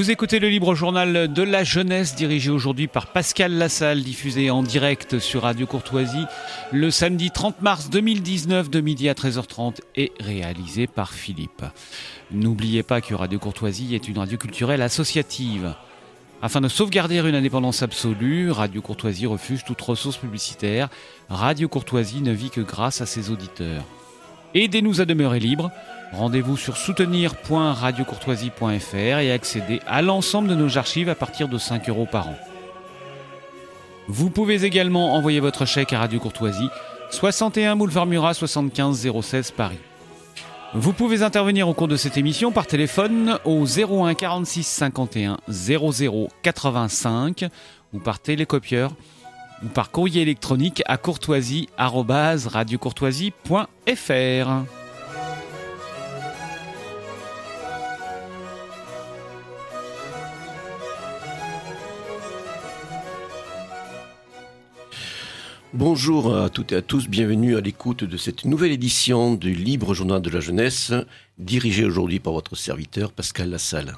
Vous écoutez le libre journal de la jeunesse dirigé aujourd'hui par Pascal Lassalle, diffusé en direct sur Radio Courtoisie le samedi 30 mars 2019 de midi à 13h30 et réalisé par Philippe. N'oubliez pas que Radio Courtoisie est une radio culturelle associative. Afin de sauvegarder une indépendance absolue, Radio Courtoisie refuse toute ressource publicitaire. Radio Courtoisie ne vit que grâce à ses auditeurs. Aidez-nous à demeurer libres Rendez-vous sur soutenir.radiocourtoisie.fr et accédez à l'ensemble de nos archives à partir de 5 euros par an. Vous pouvez également envoyer votre chèque à Radio Courtoisie, 61 Boulevard Murat 75 016 Paris. Vous pouvez intervenir au cours de cette émission par téléphone au 01 46 51 00 85 ou par télécopieur ou par courrier électronique à courtoisie@radiocourtoisie.fr. Bonjour à toutes et à tous, bienvenue à l'écoute de cette nouvelle édition du Libre Journal de la Jeunesse, dirigée aujourd'hui par votre serviteur Pascal Lassalle.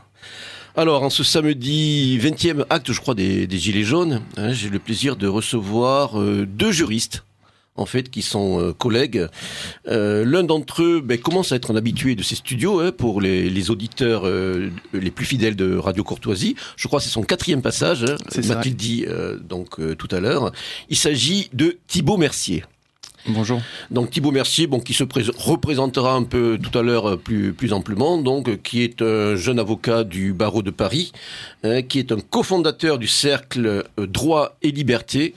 Alors, en ce samedi 20e acte, je crois, des, Gilets jaunes, hein, j'ai le plaisir de recevoir euh, deux juristes en fait, qui sont euh, collègues. Euh, L'un d'entre eux ben, commence à être un habitué de ces studios hein, pour les, les auditeurs euh, les plus fidèles de Radio Courtoisie. Je crois que c'est son quatrième passage, hein, m'a-t-il dit donc tout à l'heure. Il s'agit de Thibaut Mercier. Bonjour. Donc Thibaut Mercier, bon, qui se représentera un peu tout à l'heure plus, plus amplement, donc qui est un jeune avocat du barreau de Paris, hein, qui est un cofondateur du cercle Droit et Liberté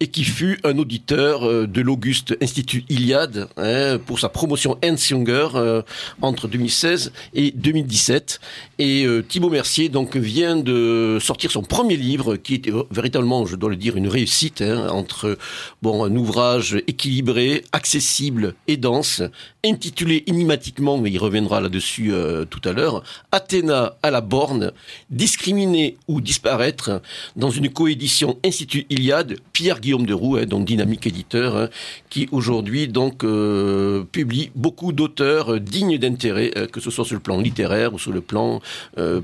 et qui fut un auditeur euh, de l'Auguste Institut Iliade hein, pour sa promotion Ernst Younger euh, entre 2016 et 2017. Et euh, Thibaut Mercier donc vient de sortir son premier livre qui était véritablement, je dois le dire, une réussite hein, entre bon un ouvrage équilibré accessible et dense, intitulé inimatiquement, mais il reviendra là-dessus tout à l'heure, Athéna à la borne, discriminer ou disparaître, dans une coédition Institut Iliade, Pierre-Guillaume de Roux, hein, donc dynamique éditeur, hein, qui aujourd'hui donc euh, publie beaucoup d'auteurs euh, dignes d'intérêt, que ce soit sur le plan littéraire ou sur le plan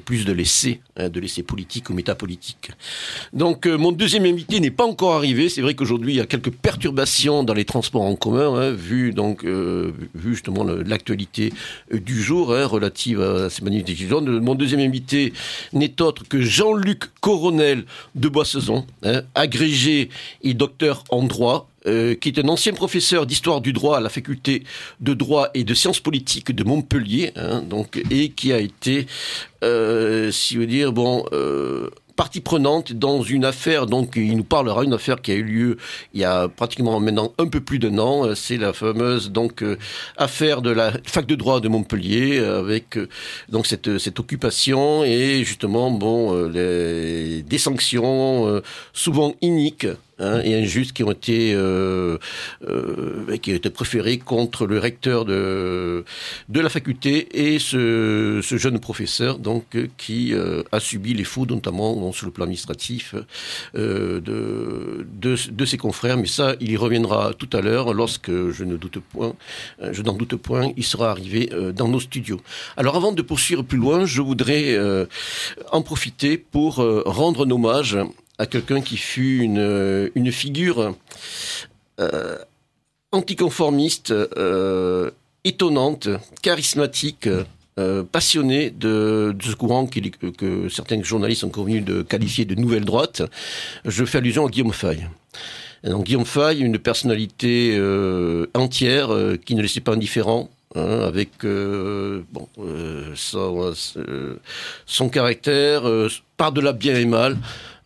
plus de l'essai, hein, de l'essai politique ou métapolitique. Donc mon deuxième invité n'est pas encore arrivé, c'est vrai qu'aujourd'hui il y a quelques perturbations dans les transports en commun, hein, vu donc euh, justement l'actualité euh, du jour relative à ces manifestations. Mon deuxième invité n'est autre que Jean-Luc Coronel de Boissezon, agrégé docteur en droit, euh, qui est un ancien professeur d'histoire du droit à la faculté de droit et de sciences politiques de Montpellier, donc et qui a été, si vous dire, bon, partie prenante dans une affaire, donc il nous parlera, une affaire qui a eu lieu il y a pratiquement maintenant un peu plus d'un an. Euh, c'est la fameuse donc euh, affaire de la fac de droit de Montpellier euh, avec donc cette, cette occupation et justement bon des sanctions souvent iniques Hein, et injustes qui ont été euh, euh, qui ont été préférés contre le recteur de de la faculté et ce, ce jeune professeur donc qui euh, a subi les faux notamment sur le plan administratif euh, de, de, de ses confrères. Mais ça il y reviendra tout à l'heure lorsque je ne doute point euh, je n'en doute point il sera arrivé euh, dans nos studios. Alors avant de poursuivre plus loin je voudrais en profiter pour rendre hommage à quelqu'un qui fut une, euh, une figure euh, anticonformiste, euh, étonnante, charismatique, passionnée de, ce courant que, certains journalistes ont convenu de qualifier de nouvelle droite. Je fais allusion à Guillaume Fay. Donc Guillaume Fay, une personnalité entière qui ne laissait pas indifférent, Hein, avec bon, son, son, caractère, par de la bien et mal,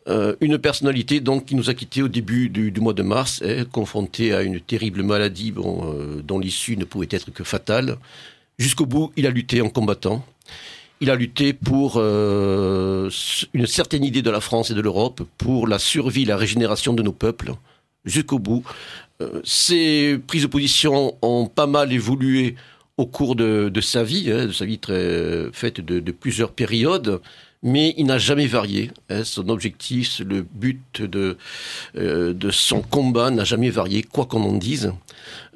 euh, une personnalité donc qui nous a quittés au début du, du mois de mars, est confrontée à une terrible maladie bon, euh, dont l'issue ne pouvait être que fatale. Jusqu'au bout, il a lutté en combattant. Il a lutté pour euh, une certaine idée de la France et de l'Europe, pour la survie, la régénération de nos peuples, jusqu'au bout. Euh, ses prises de position ont pas mal évolué au cours de, de sa vie, hein, de sa vie très faite de, de plusieurs périodes mais il n'a jamais varié. Hein, son objectif, le but de, euh, de son combat n'a jamais varié, quoi qu'on en dise.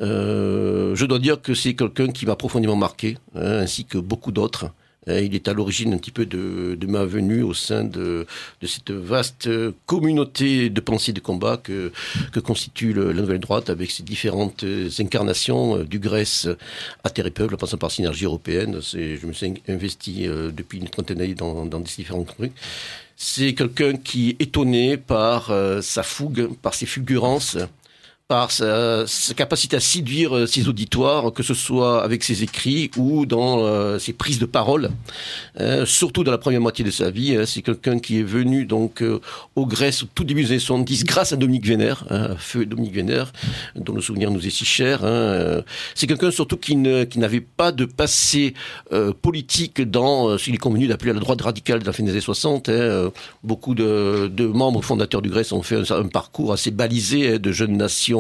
Euh, je dois dire que c'est quelqu'un qui m'a profondément marqué, hein, ainsi que beaucoup d'autres. Euh, il est à l'origine un petit peu de, ma venue au sein de, cette vaste communauté de pensée de combat que, constitue la nouvelle droite avec ses différentes incarnations du Grèce à Terre et Peuple, en passant par Synergie européenne. Je me suis investi euh, depuis une trentaine d'années dans, dans des différents trucs. C'est quelqu'un qui est étonné par euh, sa fougue, par ses fulgurances, par sa, capacité à séduire euh, ses auditoires, que ce soit avec ses écrits ou dans euh, ses prises de parole, euh, surtout dans la première moitié de sa vie. Hein. c'est quelqu'un qui est venu donc au Grèce au tout début des années 70 grâce à Dominique Vénère, hein, feu Dominique Vénère, dont le souvenir nous est si cher. Hein. c'est quelqu'un surtout qui, n'avait pas de passé politique dans ce qu'il est convenu d'appeler la droite radicale de la fin des années 60. beaucoup de, membres fondateurs du Grèce ont fait un parcours assez balisé de jeunes nations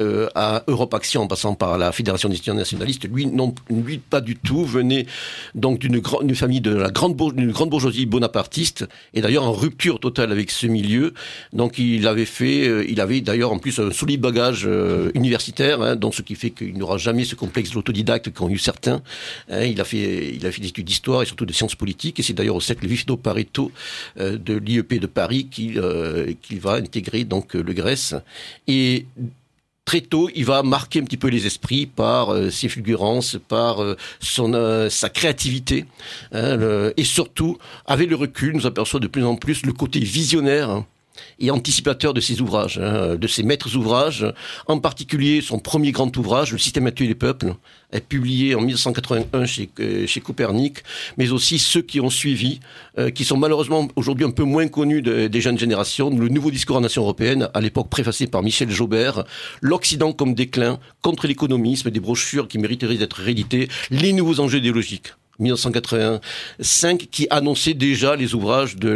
euh, à Europe Action en passant par la Fédération des étudiants nationalistes, lui, non, lui pas du tout, venait donc d'une grande famille de la grande, bourgeoisie bonapartiste et d'ailleurs en rupture totale avec ce milieu. Donc il avait fait, euh, il avait d'ailleurs en plus un solide bagage euh, universitaire, hein, donc ce qui fait qu'il n'aura jamais ce complexe de l'autodidacte qu'ont eu certains. Hein, il a fait, il a fait des études d'histoire et surtout de sciences politiques et c'est d'ailleurs au cercle Vifno Pareto de l'IEP de Paris qu'il qu'il va intégrer donc le Grèce et très tôt, il va marquer un petit peu les esprits par euh, ses fulgurances, par euh, euh, sa créativité, hein, et surtout, avec le recul, nous aperçoit de plus en plus le côté visionnaire. Hein, et anticipateur de ses ouvrages, hein, de ses maîtres ouvrages, en particulier son premier grand ouvrage, Le système actuel des peuples, est publié en 1981 chez, euh, chez Copernic, mais aussi ceux qui ont suivi, euh, qui sont malheureusement aujourd'hui un peu moins connus des jeunes générations. Le nouveau discours en nation européenne, à l'époque préfacé par Michel Jaubert, l'Occident comme déclin, contre l'économisme, des brochures qui mériteraient d'être rééditées, les nouveaux enjeux idéologiques. 1985, qui annonçait déjà les ouvrages du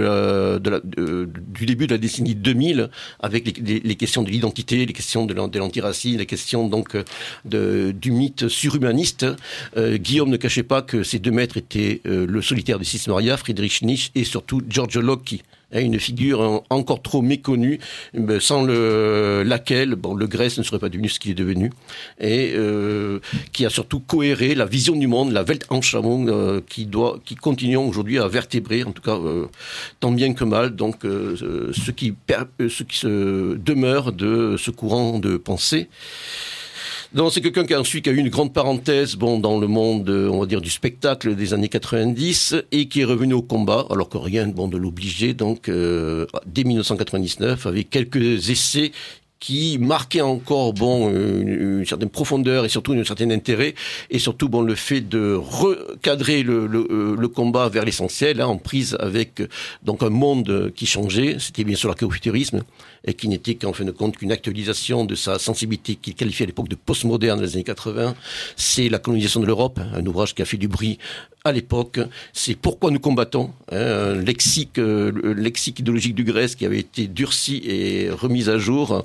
début de la décennie 2000, avec les, questions de l'identité, les questions de l'antiracisme, les questions donc du mythe surhumaniste. Euh, Guillaume ne cachait pas que ces deux maîtres étaient euh, le solitaire de Maria, Friedrich Nietzsche et surtout George Locke, une figure encore trop méconnue, sans le, laquelle bon, le Grèce ne serait pas devenu ce qu'il est devenu, et euh, qui a surtout cohéré la vision du monde, la Weltanschauung, euh, qui doit, qui continue aujourd'hui à vertébrer, en tout cas euh, tant bien que mal, donc ce qui, ce qui se demeure de ce courant de pensée. Non, c'est quelqu'un qui a ensuite a eu une grande parenthèse, bon, dans le monde, on va dire, du spectacle des années 90 et qui est revenu au combat, alors que rien, bon, de l'obliger, donc, euh, dès 1999, avec quelques essais qui marquaient encore bon une, certaine profondeur et surtout un certain intérêt et surtout bon le fait de recadrer le, le, euh, le combat vers l'essentiel hein, en prise avec donc un monde qui changeait c'était bien sûr l'archéofuturisme et qui n'était qu'en fin de compte qu'une actualisation de sa sensibilité qu'il qualifiait à l'époque de postmoderne des années 80. C'est la colonisation de l'Europe, un ouvrage qui a fait du bruit à l'époque. C'est pourquoi nous combattons, hein, lexique, euh, le lexique idéologique du Grèce qui avait été durci et remis à jour.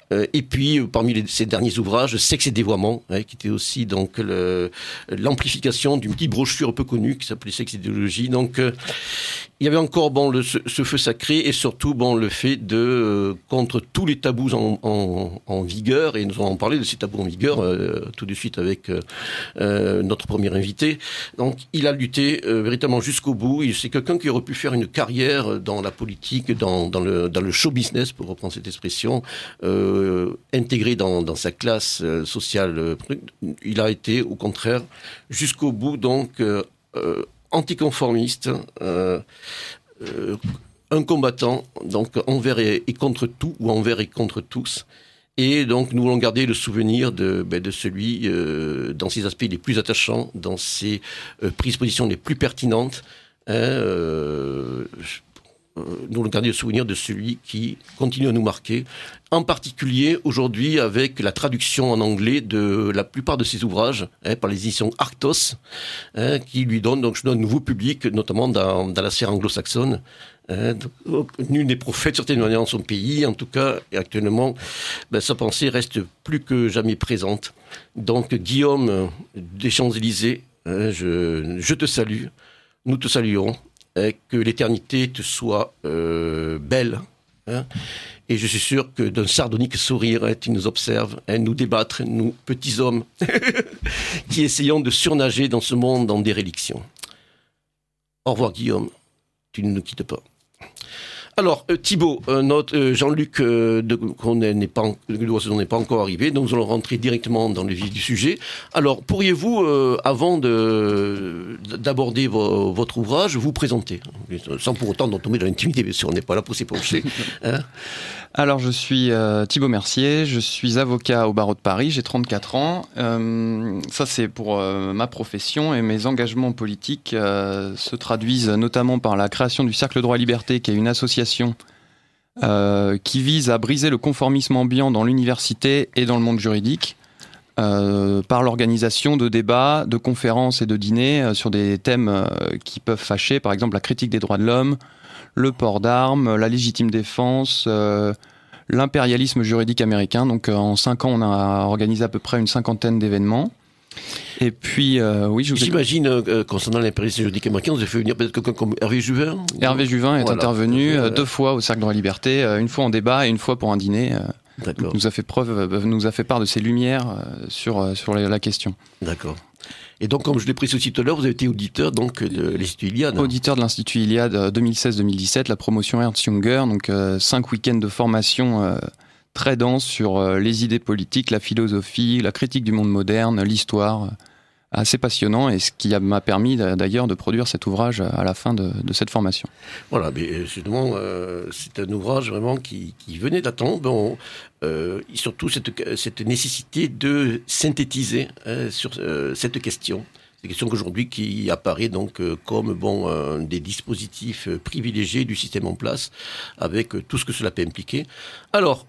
et puis, parmi les, ces derniers ouvrages, Sexe et dévoiement, hein, qui était aussi donc l'amplification d'une petite brochure un peu connue qui s'appelait Sexe et idéologie. Donc, euh, il y avait encore bon ce, feu sacré et surtout bon le fait de euh, contre tous les tabous en, vigueur et nous allons parler de ces tabous en vigueur euh, tout de suite avec euh, notre premier invité. Donc il a lutté véritablement jusqu'au bout. C'est quelqu'un qui aurait pu faire une carrière dans la politique, dans le show business pour reprendre cette expression, intégré dans, sa classe sociale. Il a été au contraire jusqu'au bout donc anticonformiste, euh, euh, un combattant, donc envers et, contre tout, ou envers et contre tous. Et donc nous voulons garder le souvenir de, ben, celui, euh, dans ses aspects les plus attachants, dans ses prises de position les plus pertinentes. Hein, nous voulons garder le souvenir de celui qui continue à nous marquer, en particulier aujourd'hui avec la traduction en anglais de la plupart de ses ouvrages hein, par les éditions Arctos, hein, qui lui donne donc un nouveau public, notamment dans, la sphère anglo-saxonne. Hein, nul n'est prophète manière dans son pays, en tout cas, actuellement, ben, sa pensée reste plus que jamais présente. Donc, Guillaume des Champs-Élysées, je, je te salue, nous te saluons, que l'éternité te soit euh, belle. Hein. Et je suis sûr que d'un sardonique sourire, hein, tu nous observes, hein, nous débattre, nous petits hommes, qui essayons de surnager dans ce monde en déréliction. Au revoir Guillaume, tu ne nous quittes pas. Alors, euh, Thibault, euh, notre euh, Jean-Luc euh, n'est pas, n'est pas encore arrivé, donc nous allons rentrer directement dans le vif du sujet. Alors, pourriez-vous, avant de, d'aborder votre ouvrage, vous présenter, sans pour autant tomber dans l'intimité, bien sûr, on n'est pas là pour s'épancher. Hein? Alors, je suis euh, Thibaut Mercier, je suis avocat au barreau de Paris, j'ai 34 ans. Euh, ça, c'est pour euh, ma profession et mes engagements politiques se traduisent notamment par la création du Cercle Droit Liberté, qui est une association qui vise à briser le conformisme ambiant dans l'université et dans le monde juridique. par l'organisation de débats, de conférences et de dîners sur des thèmes qui peuvent fâcher, par exemple la critique des droits de l'homme, le port d'armes, la légitime défense, euh, l'impérialisme juridique américain. Donc euh, en cinq ans, on a organisé à peu près une cinquantaine d'événements. Et puis, euh, oui, je J'imagine, concernant l'impérialisme juridique américain, vous avez fait venir peut-être quelqu'un comme Hervé Juvin Hervé Juvin est intervenu deux fois au Cercle de la Liberté, une fois en débat et une fois pour un dîner. nous a fait preuve, nous a fait part de ses lumières sur, sur la question. D'accord. Et donc, comme je l'ai précisé tout à l'heure, vous avez été auditeur donc de l'Institut Iliade. Auditeur de l'Institut Iliade 2016-2017, euh, la promotion Ernst Junger, donc euh, cinq week-ends de formation euh, très dense sur les idées politiques, la philosophie, la critique du monde moderne, l'histoire assez passionnant et ce qui m'a permis d'ailleurs de produire cet ouvrage à la fin de, cette formation. Voilà, mais justement, c'est un ouvrage vraiment qui, venait d'attendre, euh, surtout cette, cette, nécessité de synthétiser hein, sur cette question. C'est question qu'aujourd'hui qui apparaît donc euh, comme bon un des dispositifs euh, privilégiés du système en place, avec euh, tout ce que cela peut impliquer. Alors,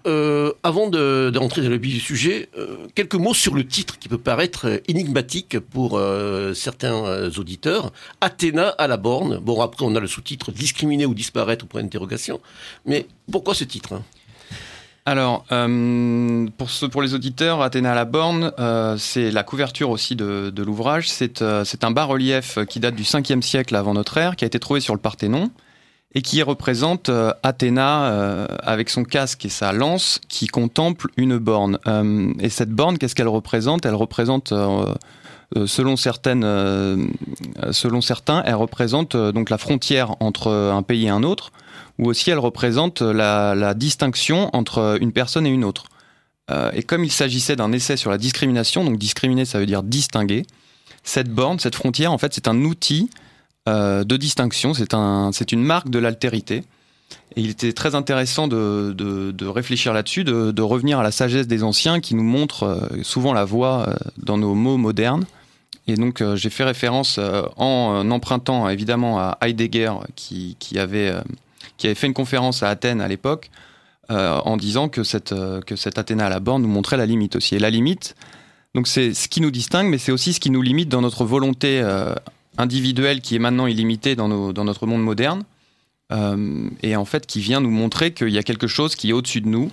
avant de, rentrer dans le vif du sujet, quelques mots sur le titre qui peut paraître énigmatique pour certains auditeurs. Athéna à la borne. Bon, après on a le sous-titre discriminer ou disparaître pour interrogation. Mais pourquoi ce titre hein? Alors, euh, pour, les auditeurs, Athéna à la borne, euh, c'est la couverture aussi de, l'ouvrage. C'est euh, un bas-relief qui date du 5e siècle avant notre ère, qui a été trouvé sur le Parthénon, et qui représente Athéna avec son casque et sa lance qui contemple une borne. et cette borne, qu'est-ce qu'elle représente? Elle représente... selon selon certains, elle représente donc la frontière entre un pays et un autre, ou aussi elle représente la, distinction entre une personne et une autre. Euh, et comme il s'agissait d'un essai sur la discrimination, donc discriminer ça veut dire distinguer, cette borne, cette frontière, en fait, c'est un outil euh, de distinction, c'est un, une marque de l'altérité. Et il était très intéressant de, réfléchir là-dessus, de, revenir à la sagesse des anciens qui nous montrent euh, souvent la voie dans nos mots modernes. Et donc j'ai fait référence en empruntant évidemment à Heidegger qui, qui avait qui avait fait une conférence à Athènes à l'époque, euh, en disant que cette, euh, que cette Athéna à la borne nous montrait la limite aussi. Et la limite, donc c'est ce qui nous distingue, mais c'est aussi ce qui nous limite dans notre volonté euh, individuelle qui est maintenant illimitée dans, notre monde moderne, et en fait qui vient nous montrer qu'il y a quelque chose qui est au-dessus de nous,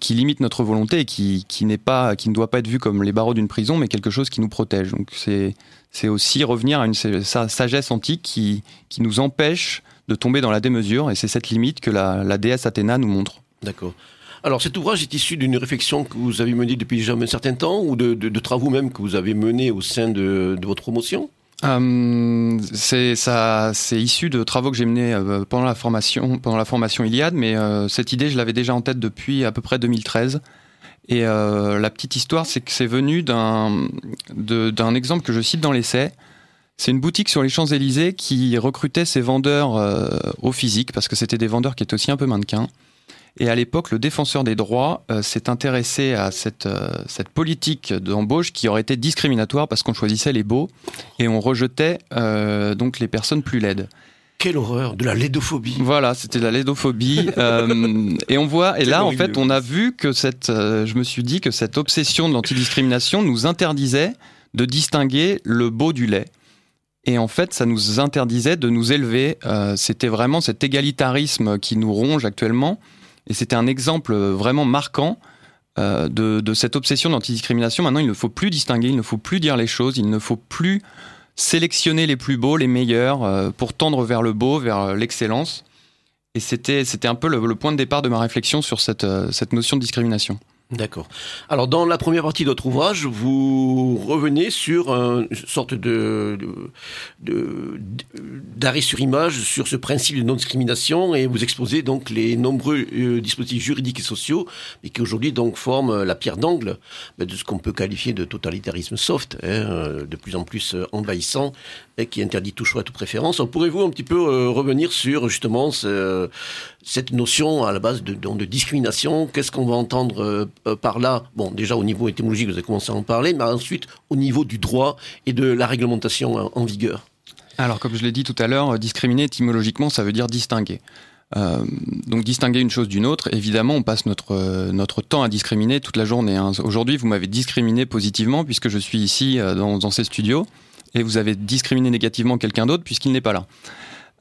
qui limite notre volonté et qui, qui, n'est pas, qui ne doit pas être vu comme les barreaux d'une prison, mais quelque chose qui nous protège. Donc c'est, c'est aussi revenir à une sagesse antique qui, qui nous empêche de tomber dans la démesure, et c'est cette limite que la, déesse Athéna nous montre. D'accord. Alors cet ouvrage est issu d'une réflexion que vous avez menée depuis déjà un certain temps, ou de, travaux même que vous avez menés au sein de, votre promotion? Euh, c'est ça, c'est issu de travaux que j'ai menés euh, pendant la formation, pendant la formation Iliade, mais euh, cette idée, je l'avais déjà en tête depuis à peu près 2013. Et la petite histoire, c'est que c'est venu d'un d'un exemple que je cite dans l'essai. C'est une boutique sur les Champs-Élysées qui recrutait ses vendeurs euh, au physique, parce que c'était des vendeurs qui étaient aussi un peu mannequins. Et à l'époque, le défenseur des droits euh, s'est intéressé à cette, euh, cette politique d'embauche qui aurait été discriminatoire parce qu'on choisissait les beaux et on rejetait donc les personnes plus laides. Quelle horreur, de la laidophobie. Voilà, c'était de la laidophobie. et on voit, et là, en fait, on a vu que cette, je me suis dit que cette obsession de l'antidiscrimination nous interdisait de distinguer le beau du lait. Et en fait, ça nous interdisait de nous élever. Euh, c'était vraiment cet égalitarisme qui nous ronge actuellement. Et c'était un exemple vraiment marquant euh, de, cette obsession d'antidiscrimination. Maintenant, il ne faut plus distinguer, il ne faut plus dire les choses, il ne faut plus sélectionner les plus beaux, les meilleurs, euh, pour tendre vers le beau, vers l'excellence. Et c'était, un peu le, point de départ de ma réflexion sur cette notion de discrimination. D'accord. Alors dans la première partie de votre ouvrage, vous revenez sur une sorte de, d'arrêt sur image sur ce principe de non-discrimination et vous exposez donc les nombreux euh, dispositifs juridiques et sociaux et qui aujourd'hui donc forment la pierre d'angle ben, de ce qu'on peut qualifier de totalitarisme soft, hein, euh, de plus en plus euh, envahissant et qui interdit tout choix, toute préférence. Pourrez-vous un petit peu revenir sur justement ce, cette notion à la base de, discrimination Qu'est-ce qu'on va entendre euh, par là, bon, déjà au niveau étymologique, vous avez commencé à en parler, mais ensuite au niveau du droit et de la réglementation en, vigueur Alors, comme je l'ai dit tout à l'heure, discriminer étymologiquement, ça veut dire distinguer. Euh, donc distinguer une chose d'une autre, évidemment, on passe notre, euh, notre temps à discriminer toute la journée. Hein. Aujourd'hui, vous m'avez discriminé positivement puisque je suis ici dans, ces studios, et vous avez discriminé négativement quelqu'un d'autre puisqu'il n'est pas là.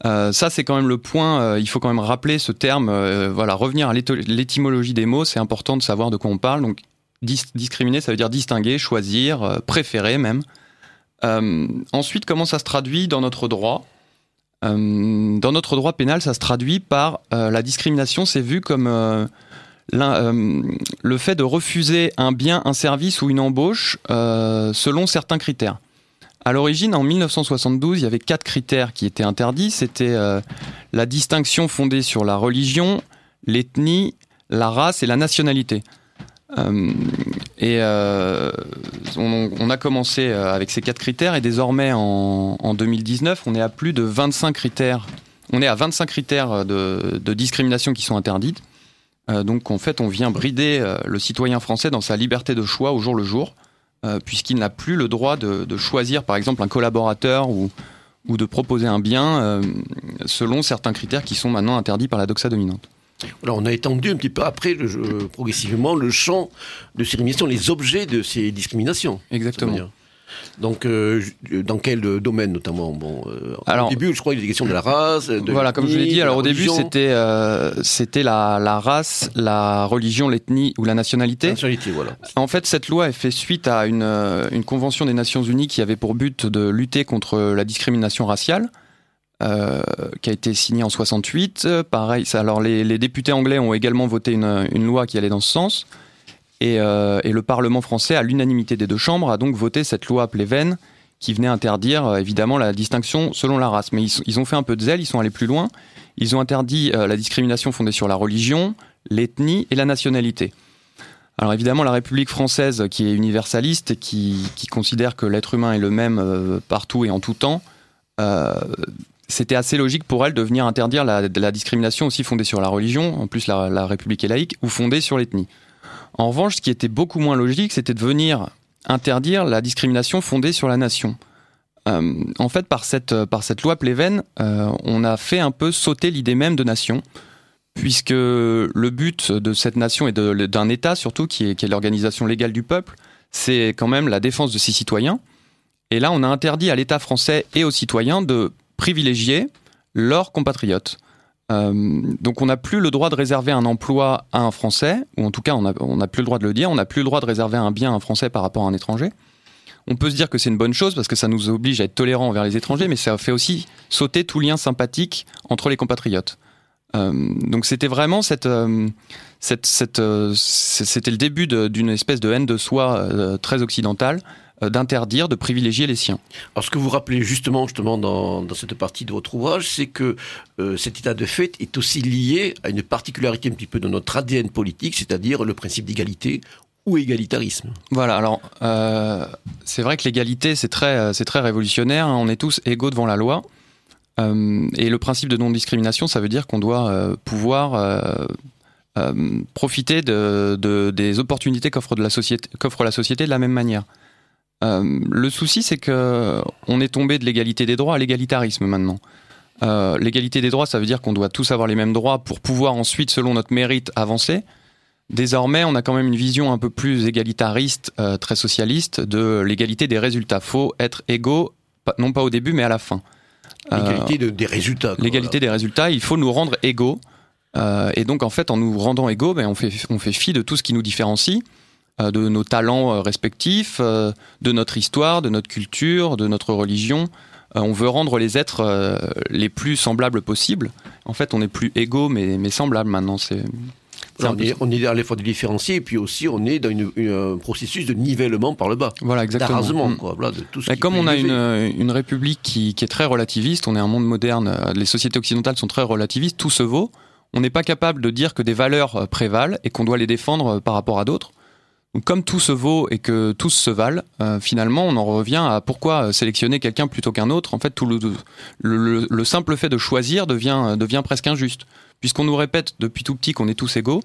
Euh, ça, c'est quand même le point. Euh, il faut quand même rappeler ce terme. Euh, voilà, revenir à l'étymologie des mots, c'est important de savoir de quoi on parle. Donc, discriminer, ça veut dire distinguer, choisir, préférer même. ensuite, comment ça se traduit dans notre droit Dans notre droit pénal, ça se traduit par la discrimination. C'est vu comme le fait de refuser un bien, un service ou une embauche selon certains critères. À l'origine, en 1972, il y avait quatre critères qui étaient interdits. C'était euh, la distinction fondée sur la religion, l'ethnie, la race et la nationalité. Euh, et euh, on, a commencé avec ces quatre critères et désormais en, 2019, on est à plus de 25 critères. On est à 25 critères de, de discrimination qui sont interdites. donc en fait, on vient brider le citoyen français dans sa liberté de choix au jour le jour. Euh, puisqu'il n'a plus le droit de, choisir, par exemple, un collaborateur ou, ou de proposer un bien euh, selon certains critères qui sont maintenant interdits par la doxa dominante. Alors, on a étendu un petit peu après, progressivement, le champ de ces discriminations, les objets de ces discriminations. Exactement. Donc, euh, dans quel domaine notamment Bon, euh, alors, au début, je crois qu'il y a des questions de la race. De voilà, comme je l'ai dit. Alors, au début, c'était euh, c'était la, la, race, la religion, l'ethnie ou la nationalité. La nationalité, voilà. En fait, cette loi est fait suite à une, une convention des Nations Unies qui avait pour but de lutter contre la discrimination raciale. Euh, qui a été signée en 68. Pareil, ça, alors les, les, députés anglais ont également voté une, une loi qui allait dans ce sens. Euh, et, le Parlement français, à l'unanimité des deux chambres, a donc voté cette loi Pleven qui venait interdire euh, évidemment la distinction selon la race. Mais ils, ont fait un peu de zèle, ils sont allés plus loin. Ils ont interdit euh, la discrimination fondée sur la religion, l'ethnie et la nationalité. Alors évidemment, la République française, qui est universaliste et qui, considère que l'être humain est le même partout et en tout temps, c'était assez logique pour elle de venir interdire la, discrimination aussi fondée sur la religion, en plus la, la République est laïque, ou fondée sur l'ethnie. En revanche, ce qui était beaucoup moins logique, c'était de venir interdire la discrimination fondée sur la nation. Euh, en fait, par cette, cette loi Pleven, euh, on a fait un peu sauter l'idée même de nation, puisque le but de cette nation et d'un État, surtout, qui est l'organisation légale du peuple, c'est quand même la défense de ses citoyens. Et là, on a interdit à l'État français et aux citoyens de privilégier leurs compatriotes. Euh, donc on n'a plus le droit de réserver un emploi à un Français, ou en tout cas on n'a plus le droit de le dire, on n'a plus le droit de réserver un bien à un Français par rapport à un étranger. On peut se dire que c'est une bonne chose parce que ça nous oblige à être tolérants envers les étrangers, mais ça fait aussi sauter tout lien sympathique entre les compatriotes. Euh, donc c'était vraiment euh, le début d'une espèce de haine de soi très occidentale d'interdire, de privilégier les siens. Alors ce que vous rappelez justement, justement dans, dans cette partie de votre ouvrage, c'est que euh, cet état de fait est aussi lié à une particularité un petit peu de notre ADN politique, c'est-à-dire le principe d'égalité ou égalitarisme. Voilà, alors euh, c'est vrai que l'égalité c'est très, c'est très révolutionnaire, hein. on est tous égaux devant la loi. et le principe de non-discrimination, ça veut dire qu'on doit pouvoir profiter de, de, des opportunités qu'offre la, société, qu'offre la société de la même manière. Euh, le souci, c'est que on est tombé de l'égalité des droits à l'égalitarisme maintenant. Euh, l'égalité des droits, ça veut dire qu'on doit tous avoir les mêmes droits pour pouvoir ensuite, selon notre mérite, avancer. Désormais, on a quand même une vision un peu plus égalitariste, euh, très socialiste, de l'égalité des résultats. Faut être égaux, non pas au début, mais à la fin. L'égalité des résultats. L'égalité des résultats, il faut nous rendre égaux. et donc, en fait, en nous rendant égaux, ben, on, fait, on fait fi de tout ce qui nous différencie. Euh, de nos talents euh, respectifs, euh, de notre histoire, de notre culture, de notre religion. on veut rendre les êtres les plus semblables possibles. En fait, on n'est plus égaux, mais, mais semblables maintenant. C'est on, est, à la fois différencié et puis aussi on est dans un processus de nivellement par le bas. Voilà, exactement. Mm. Quoi, de tout ce comme on a une, une, république qui, qui, est très relativiste, on est un monde moderne, les sociétés occidentales sont très relativistes, tout se vaut. On n'est pas capable de dire que des valeurs prévalent et qu'on doit les défendre par rapport à d'autres. Comme tout se vaut et que tous se valent, euh, finalement, on en revient à pourquoi sélectionner quelqu'un plutôt qu'un autre. En fait, tout le, le, simple fait de choisir devient, devient presque injuste. Puisqu'on nous répète depuis tout petit qu'on est tous égaux,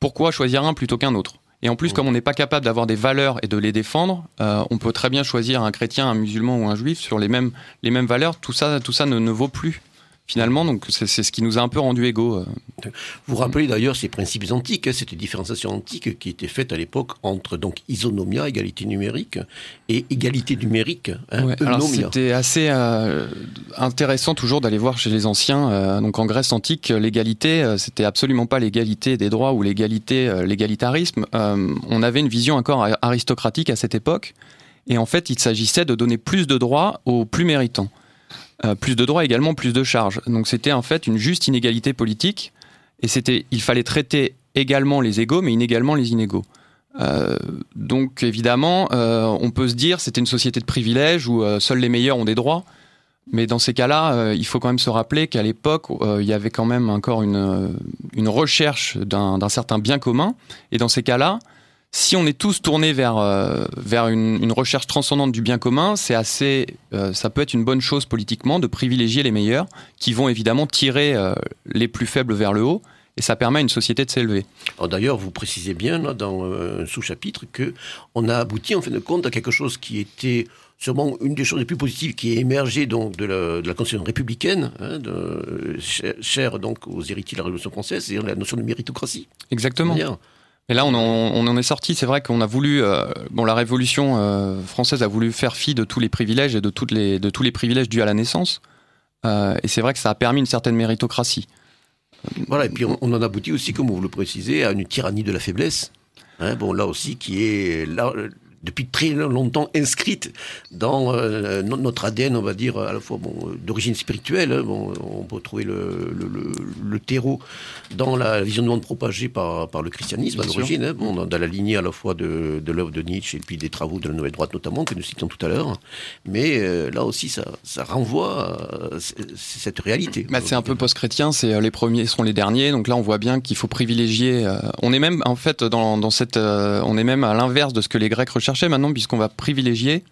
pourquoi choisir un plutôt qu'un autre? Et en plus, comme on n'est pas capable d'avoir des valeurs et de les défendre, euh, on peut très bien choisir un chrétien, un musulman ou un juif sur les mêmes, les mêmes valeurs. Tout ça, tout ça ne, ne vaut plus finalement. Donc c'est ce qui nous a un peu rendu égaux. Euh. Vous rappelez d'ailleurs ces principes antiques, hein, cette différenciation antique qui était faite à l'époque entre donc isonomia, égalité numérique, et égalité numérique, hein, C'était assez euh, intéressant toujours d'aller voir chez les anciens. Euh, donc en Grèce antique, l'égalité, c'était absolument pas l'égalité des droits ou l'égalité, l'égalitarisme. on avait une vision encore aristocratique à cette époque. Et en fait, il s'agissait de donner plus de droits aux plus méritants. Euh, plus de droits également plus de charges. Donc c'était en fait une juste inégalité politique et c'était il fallait traiter également les égaux mais inégalement les inégaux. Euh, donc évidemment, euh, on peut se dire c'était une société de privilèges où seuls les meilleurs ont des droits. Mais dans ces cas-là, il faut quand même se rappeler qu'à l'époque, il y avait quand même encore une, une recherche d'un certain bien commun. Et dans ces cas-là, si on est tous tournés vers euh, vers une, recherche transcendante du bien commun, c'est assez, euh, ça peut être une bonne chose politiquement de privilégier les meilleurs, qui vont évidemment tirer euh, les plus faibles vers le haut, et ça permet à une société de s'élever. D'ailleurs, vous précisez bien dans un sous-chapitre que on a abouti en fin de compte à quelque chose qui était sûrement une des choses les plus positives qui est émergée donc de la, de la Constitution républicaine, hein, chère donc aux héritiers de la Révolution française, c'est la notion de méritocratie. Exactement. Et là, on en, est sorti. C'est vrai qu'on a voulu, euh, bon, la Révolution euh, française a voulu faire fi de tous les privilèges et de, toutes les, de tous les privilèges dus à la naissance. Euh, et c'est vrai que ça a permis une certaine méritocratie. Voilà, et puis on, en aboutit aussi, comme vous le précisez, à une tyrannie de la faiblesse. Hein, bon, là aussi, qui est là, depuis très longtemps inscrite dans euh, notre ADN, on va dire, à la fois bon, d'origine spirituelle. Hein, bon, on peut trouver le, le, le, terreau dans la vision du monde propagée par, par le christianisme à l'origine, hein, bon, dans, la lignée à la fois de, de l'œuvre de Nietzsche et puis des travaux de la Nouvelle Droite notamment, que nous citons tout à l'heure. Mais euh, là aussi, ça, ça renvoie à cette réalité. Bah, c'est un peu post-chrétien, c'est euh, les premiers seront les derniers. Donc là, on voit bien qu'il faut privilégier. on est même, en fait, dans, dans cette, on est même à l'inverse de ce que les Grecs recherchent maintenant puisqu'on va privilégier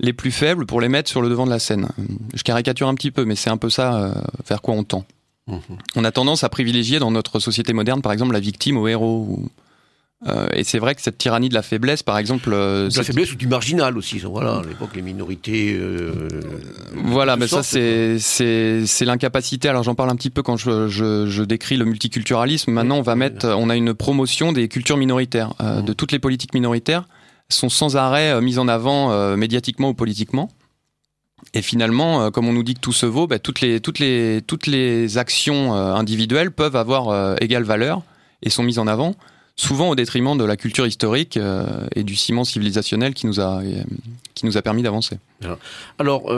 les plus faibles pour les mettre sur le devant de la scène. Je caricature un petit peu, mais c'est un peu ça euh, vers quoi on tend. Mhm. On a tendance à privilégier dans notre société moderne, par exemple, la victime au héros. Euh, et c'est vrai que cette tyrannie de la faiblesse, par exemple, euh, de la faiblesse ou du marginal aussi. Voilà, à l'époque, les minorités. voilà, mais ça c'est c'est l'incapacité. Alors j'en parle un petit peu quand je, je, décris le multiculturalisme. Maintenant, on va mettre, on a une promotion des cultures minoritaires, mhm. de toutes les politiques minoritaires sont sans arrêt euh, mises en avant euh, médiatiquement ou politiquement. Et finalement, euh, comme on nous dit que tout se vaut, bah, toutes, les, toutes, les, toutes les actions individuelles peuvent avoir égale valeur et sont mises en avant, souvent au détriment de la culture historique et du ciment civilisationnel qui nous a, qui nous a permis d'avancer. Alors,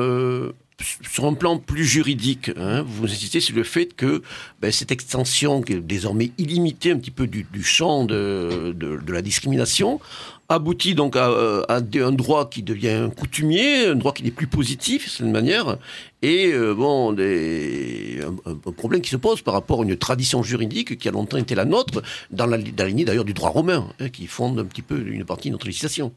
sur un plan plus juridique, hein, vous insistez sur le fait que ben, cette extension, qui est désormais illimitée un petit peu du, champ de, de, de, la discrimination, aboutit donc à, euh, un droit qui devient coutumier, un droit qui n'est plus positif, d'une manière, et euh, bon, des, un, problème qui se pose par rapport à une tradition juridique qui a longtemps été la nôtre, dans la, lignée d'ailleurs du droit romain, hein, qui fonde un petit peu une partie de notre législation.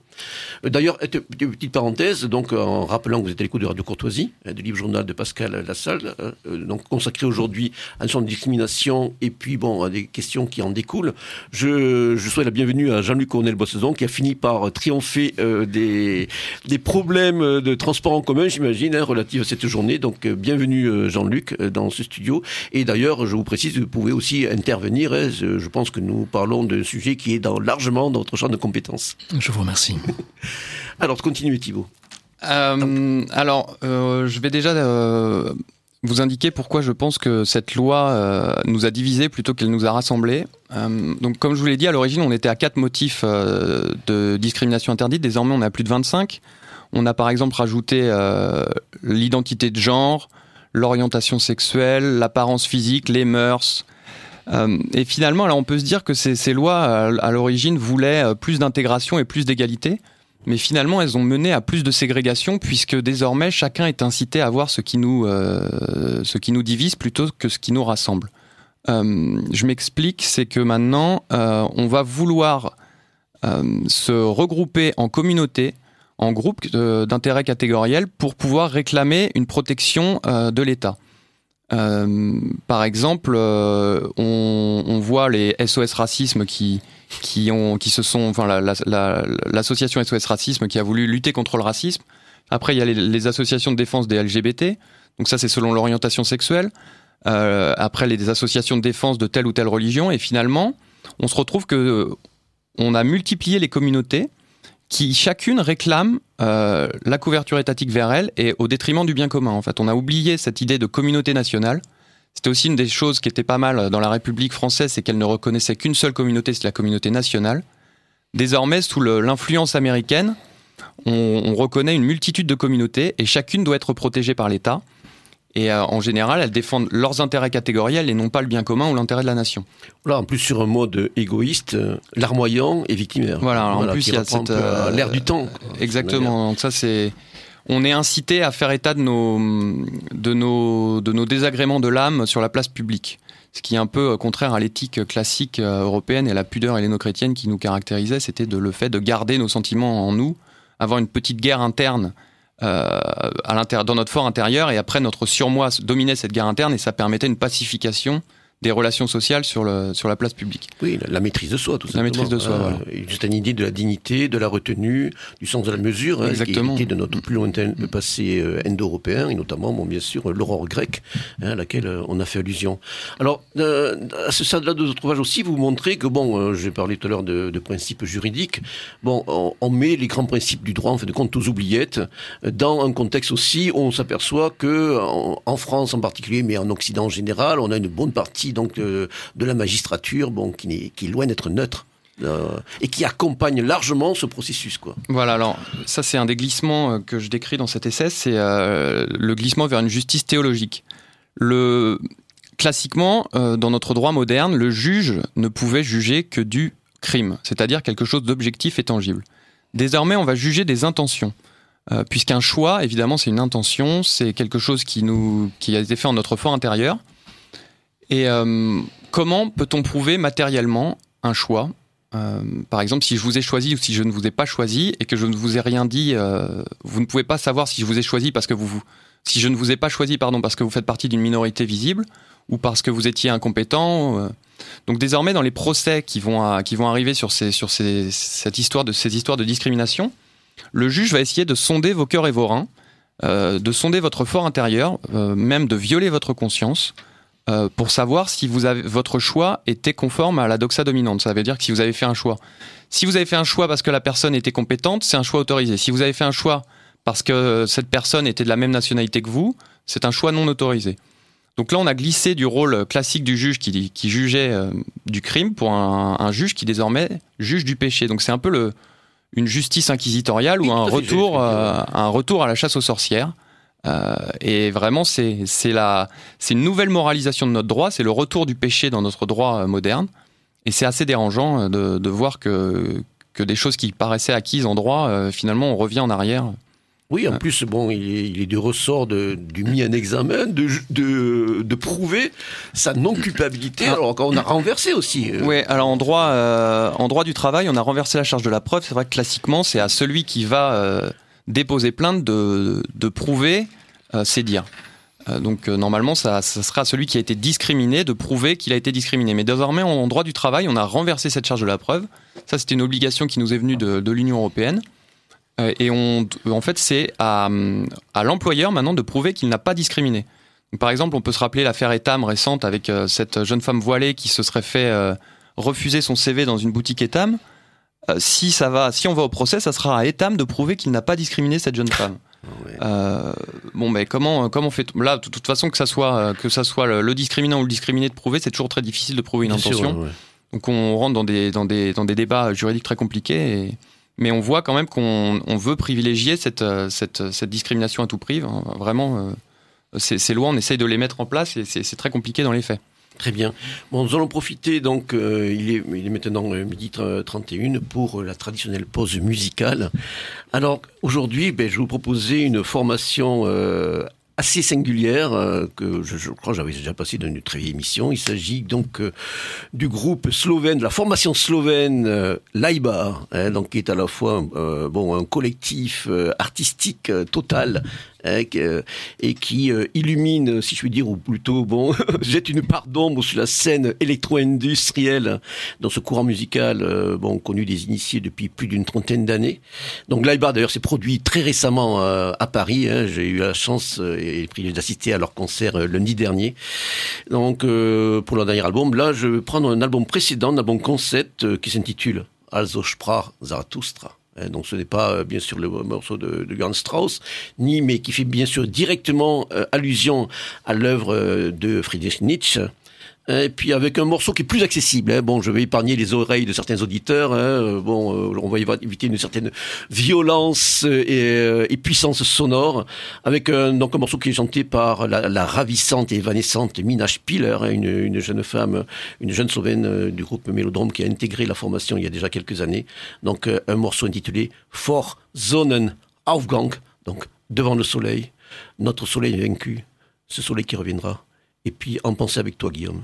Euh, d'ailleurs, petite parenthèse, donc en rappelant que vous êtes à l'écoute de Radio Courtoisie, hein, du livre journal de Pascal Lassalle, hein, donc consacré aujourd'hui à une sorte de discrimination et puis bon à des questions qui en découlent. Je, souhaite la bienvenue à Jean-Luc Cornel-Bossezon qui a fini par triompher euh, des, des problèmes de transport en commun, j'imagine, relatifs à cette journée. Donc euh, bienvenue euh, Jean-Luc dans ce studio. Et d'ailleurs, je vous précise, vous pouvez aussi intervenir. Hein, je pense que nous parlons d'un sujet qui est dans, largement dans votre champ de compétences. Je vous remercie. alors, continuez Thibault. alors, je vais déjà vous indiquer pourquoi je pense que cette loi euh, nous a divisés plutôt qu'elle nous a rassemblés. Euh, donc, comme je vous l'ai dit, à l'origine, on était à quatre motifs euh, de discrimination interdite. Désormais, on a plus de 25. On a par exemple rajouté l'identité de genre, l'orientation sexuelle, l'apparence physique, les mœurs, et finalement, on peut se dire que ces, lois, à l'origine, voulaient plus d'intégration et plus d'égalité. Mais finalement, elles ont mené à plus de ségrégation puisque désormais chacun est incité à voir ce qui nous, euh, divise plutôt que ce qui nous rassemble. Euh, je m'explique, c'est que maintenant, euh, on va vouloir se regrouper en communauté, en groupe d'intérêt catégoriel pour pouvoir réclamer une protection de l'État. par exemple, on, on, voit les SOS racisme qui, qui se sont, enfin, l'association la, SOS Racisme qui a voulu lutter contre le racisme. Après, il y a les, associations de défense des LGBT. Donc ça, c'est selon l'orientation sexuelle. Euh, après, les associations de défense de telle ou telle religion. Et finalement, on se retrouve que euh, on a multiplié les communautés qui chacune réclame euh, la couverture étatique vers elle et au détriment du bien commun. En fait, on a oublié cette idée de communauté nationale c'était aussi une des choses qui était pas mal dans la République française, c'est qu'elle ne reconnaissait qu'une seule communauté, c'est la communauté nationale. Désormais, sous l'influence américaine, on, reconnaît une multitude de communautés et chacune doit être protégée par l'État. Et euh, en général, elles défendent leurs intérêts catégoriels et non pas le bien commun ou l'intérêt de la nation. Là, en plus, sur un mode égoïste, euh, larmoyant et victimaire. Voilà, en plus, il y a cette. Euh, l'air du temps. Exactement. Donc, ça, c'est on est incité à faire état de nos, de nos, de nos désagréments de l'âme sur la place publique. Ce qui est un peu contraire à l'éthique classique euh, européenne et à la pudeur héléno-chrétienne qui nous caractérisait, c'était de le fait de garder nos sentiments en nous, avoir une petite guerre interne euh, à dans notre fort intérieur, et après notre surmoi dominait cette guerre interne et ça permettait une pacification des relations sociales sur, le, sur la place publique. Oui, la, maîtrise de soi, tout simplement. La maîtrise de soi, voilà. Juste une idée de la dignité, de la retenue, du sens de la mesure, hein. Qui de notre plus lointain passé euh, indo-européen, et notamment, bon, bien sûr, l'aurore grecque, hein, à laquelle euh, on a fait allusion. Alors, euh, à ce stade-là de votre ouvrage aussi, vous montrez que, bon, j'ai parlé tout à l'heure de, de, principes juridiques, bon, on, met les grands principes du droit, en fait, de compte aux oubliettes, dans un contexte aussi où on s'aperçoit que, en, en France en particulier, mais en Occident en général, on a une bonne partie donc de, la magistrature, bon, qui, est, loin d'être neutre. Euh, et qui accompagne largement ce processus. Quoi. Voilà, alors ça c'est un des glissements euh, que je décris dans cet essai, c'est euh, le glissement vers une justice théologique. Le, classiquement, dans notre droit moderne, le juge ne pouvait juger que du crime, c'est-à-dire quelque chose d'objectif et tangible. Désormais, on va juger des intentions. Puisqu'un choix, évidemment, c'est une intention, c'est quelque chose qui, nous, qui a été fait en notre fort intérieur, et euh, comment peut-on prouver matériellement un choix? Euh, par exemple, si je vous ai choisi ou si je ne vous ai pas choisi et que je ne vous ai rien dit, euh, vous ne pouvez pas savoir si je vous ai choisi parce que vous, si je ne vous ai pas choisi, pardon, parce que vous faites partie d'une minorité visible ou parce que vous étiez incompétent. Donc désormais, dans les procès qui vont qui vont arriver sur ces, sur cette histoire de ces histoires de discrimination, le juge va essayer de sonder vos cœurs et vos reins, de sonder votre fort intérieur, même de violer votre conscience euh, pour savoir si vous avez, votre choix était conforme à la doxa dominante. Ça veut dire que si vous avez fait un choix. Si vous avez fait un choix parce que la personne était compétente, c'est un choix autorisé. Si vous avez fait un choix parce que cette personne était de la même nationalité que vous, c'est un choix non autorisé. Donc là, on a glissé du rôle classique du juge qui, qui jugeait euh, du crime pour un, un, juge qui désormais juge du péché. Donc c'est un peu le, une justice inquisitoriale ou un retour, euh, un retour à la chasse aux sorcières. Euh, et vraiment, c'est une nouvelle moralisation de notre droit, c'est le retour du péché dans notre droit euh, moderne. Et c'est assez dérangeant euh, de, de, voir que, que des choses qui paraissaient acquises en droit, finalement, on revient en arrière. Oui, en plus, bon, il est, il est du ressort de, du mis en examen, de, de, de prouver sa non-culpabilité, ah. alors qu'on a renversé aussi. Oui, alors en droit, en droit du travail, on a renversé la charge de la preuve. C'est vrai que classiquement, c'est à celui qui va déposer plainte de, de prouver euh, ses dires. Euh, donc euh, normalement, ça, ça, sera celui qui a été discriminé de prouver qu'il a été discriminé. Mais désormais, en droit du travail, on a renversé cette charge de la preuve. Ça, c'était une obligation qui nous est venue de, de l'Union européenne. Et on, en fait, c'est à, à l'employeur maintenant de prouver qu'il n'a pas discriminé. par exemple, on peut se rappeler l'affaire Etam récente avec cette jeune femme voilée qui se serait fait refuser son CV dans une boutique Etam. Euh, si ça va, si on va au procès, ça sera à Etam de prouver qu'il n'a pas discriminé cette jeune femme. Euh, bon, mais comment comment on fait là de toute façon que ça soit euh, que ça soit le, discriminant ou le discriminé de prouver, c'est toujours très difficile de prouver une intention. Donc on rentre dans des dans des dans des débats juridiques très compliqués. mais on voit quand même qu'on on veut privilégier cette, cette, cette discrimination à tout prix. Vraiment, ces, ces lois, on essaye de les mettre en place et c'est très compliqué dans les faits. Très bien. Bon, nous allons profiter, donc, euh, il, est, il est maintenant euh, midi 31 pour la traditionnelle pause musicale. Alors, aujourd'hui, ben, je vais vous proposer une formation euh, assez singulière euh, que je, crois j'avais déjà passé dans une très vieille émission. Il s'agit donc euh, du groupe slovène, de la formation slovène euh, Laiba, hein, donc qui est à la fois euh, bon un collectif euh, artistique euh, total euh, et qui euh, illumine, si je puis dire, ou plutôt bon jette une part d'ombre sur la scène électro-industrielle dans ce courant musical euh, bon connu des initiés depuis plus d'une trentaine d'années. Donc Laiba d'ailleurs s'est produit très récemment euh, à Paris. hein. J'ai eu la chance euh, et le privilège d'assister à leur concert euh, lundi dernier. Donc euh, pour leur dernier album, là je vais prendre un album précédent, un album concept euh, qui s'intitule Also sprach. Hein, Donc ce n'est pas euh, bien sûr le morceau de, de Strauss, ni mais qui fait bien sûr directement euh, allusion à l'œuvre euh, de Friedrich Nietzsche. Et puis avec un morceau qui est plus accessible. hein. Bon, je vais épargner les oreilles de certains auditeurs. hein. Bon, euh, on va éviter une certaine violence euh, et, euh, et puissance sonore. Avec un, morceau qui est chanté par la, ravissante et évanescente Mina Spieler, hein, une, une jeune femme, une jeune euh, du groupe Mélodrome qui a intégré la formation il y a déjà quelques années. Donc un morceau intitulé For Sonnenaufgang, donc devant le soleil, notre soleil vaincu, ce soleil qui reviendra. Et puis en pensée avec toi, Guillaume.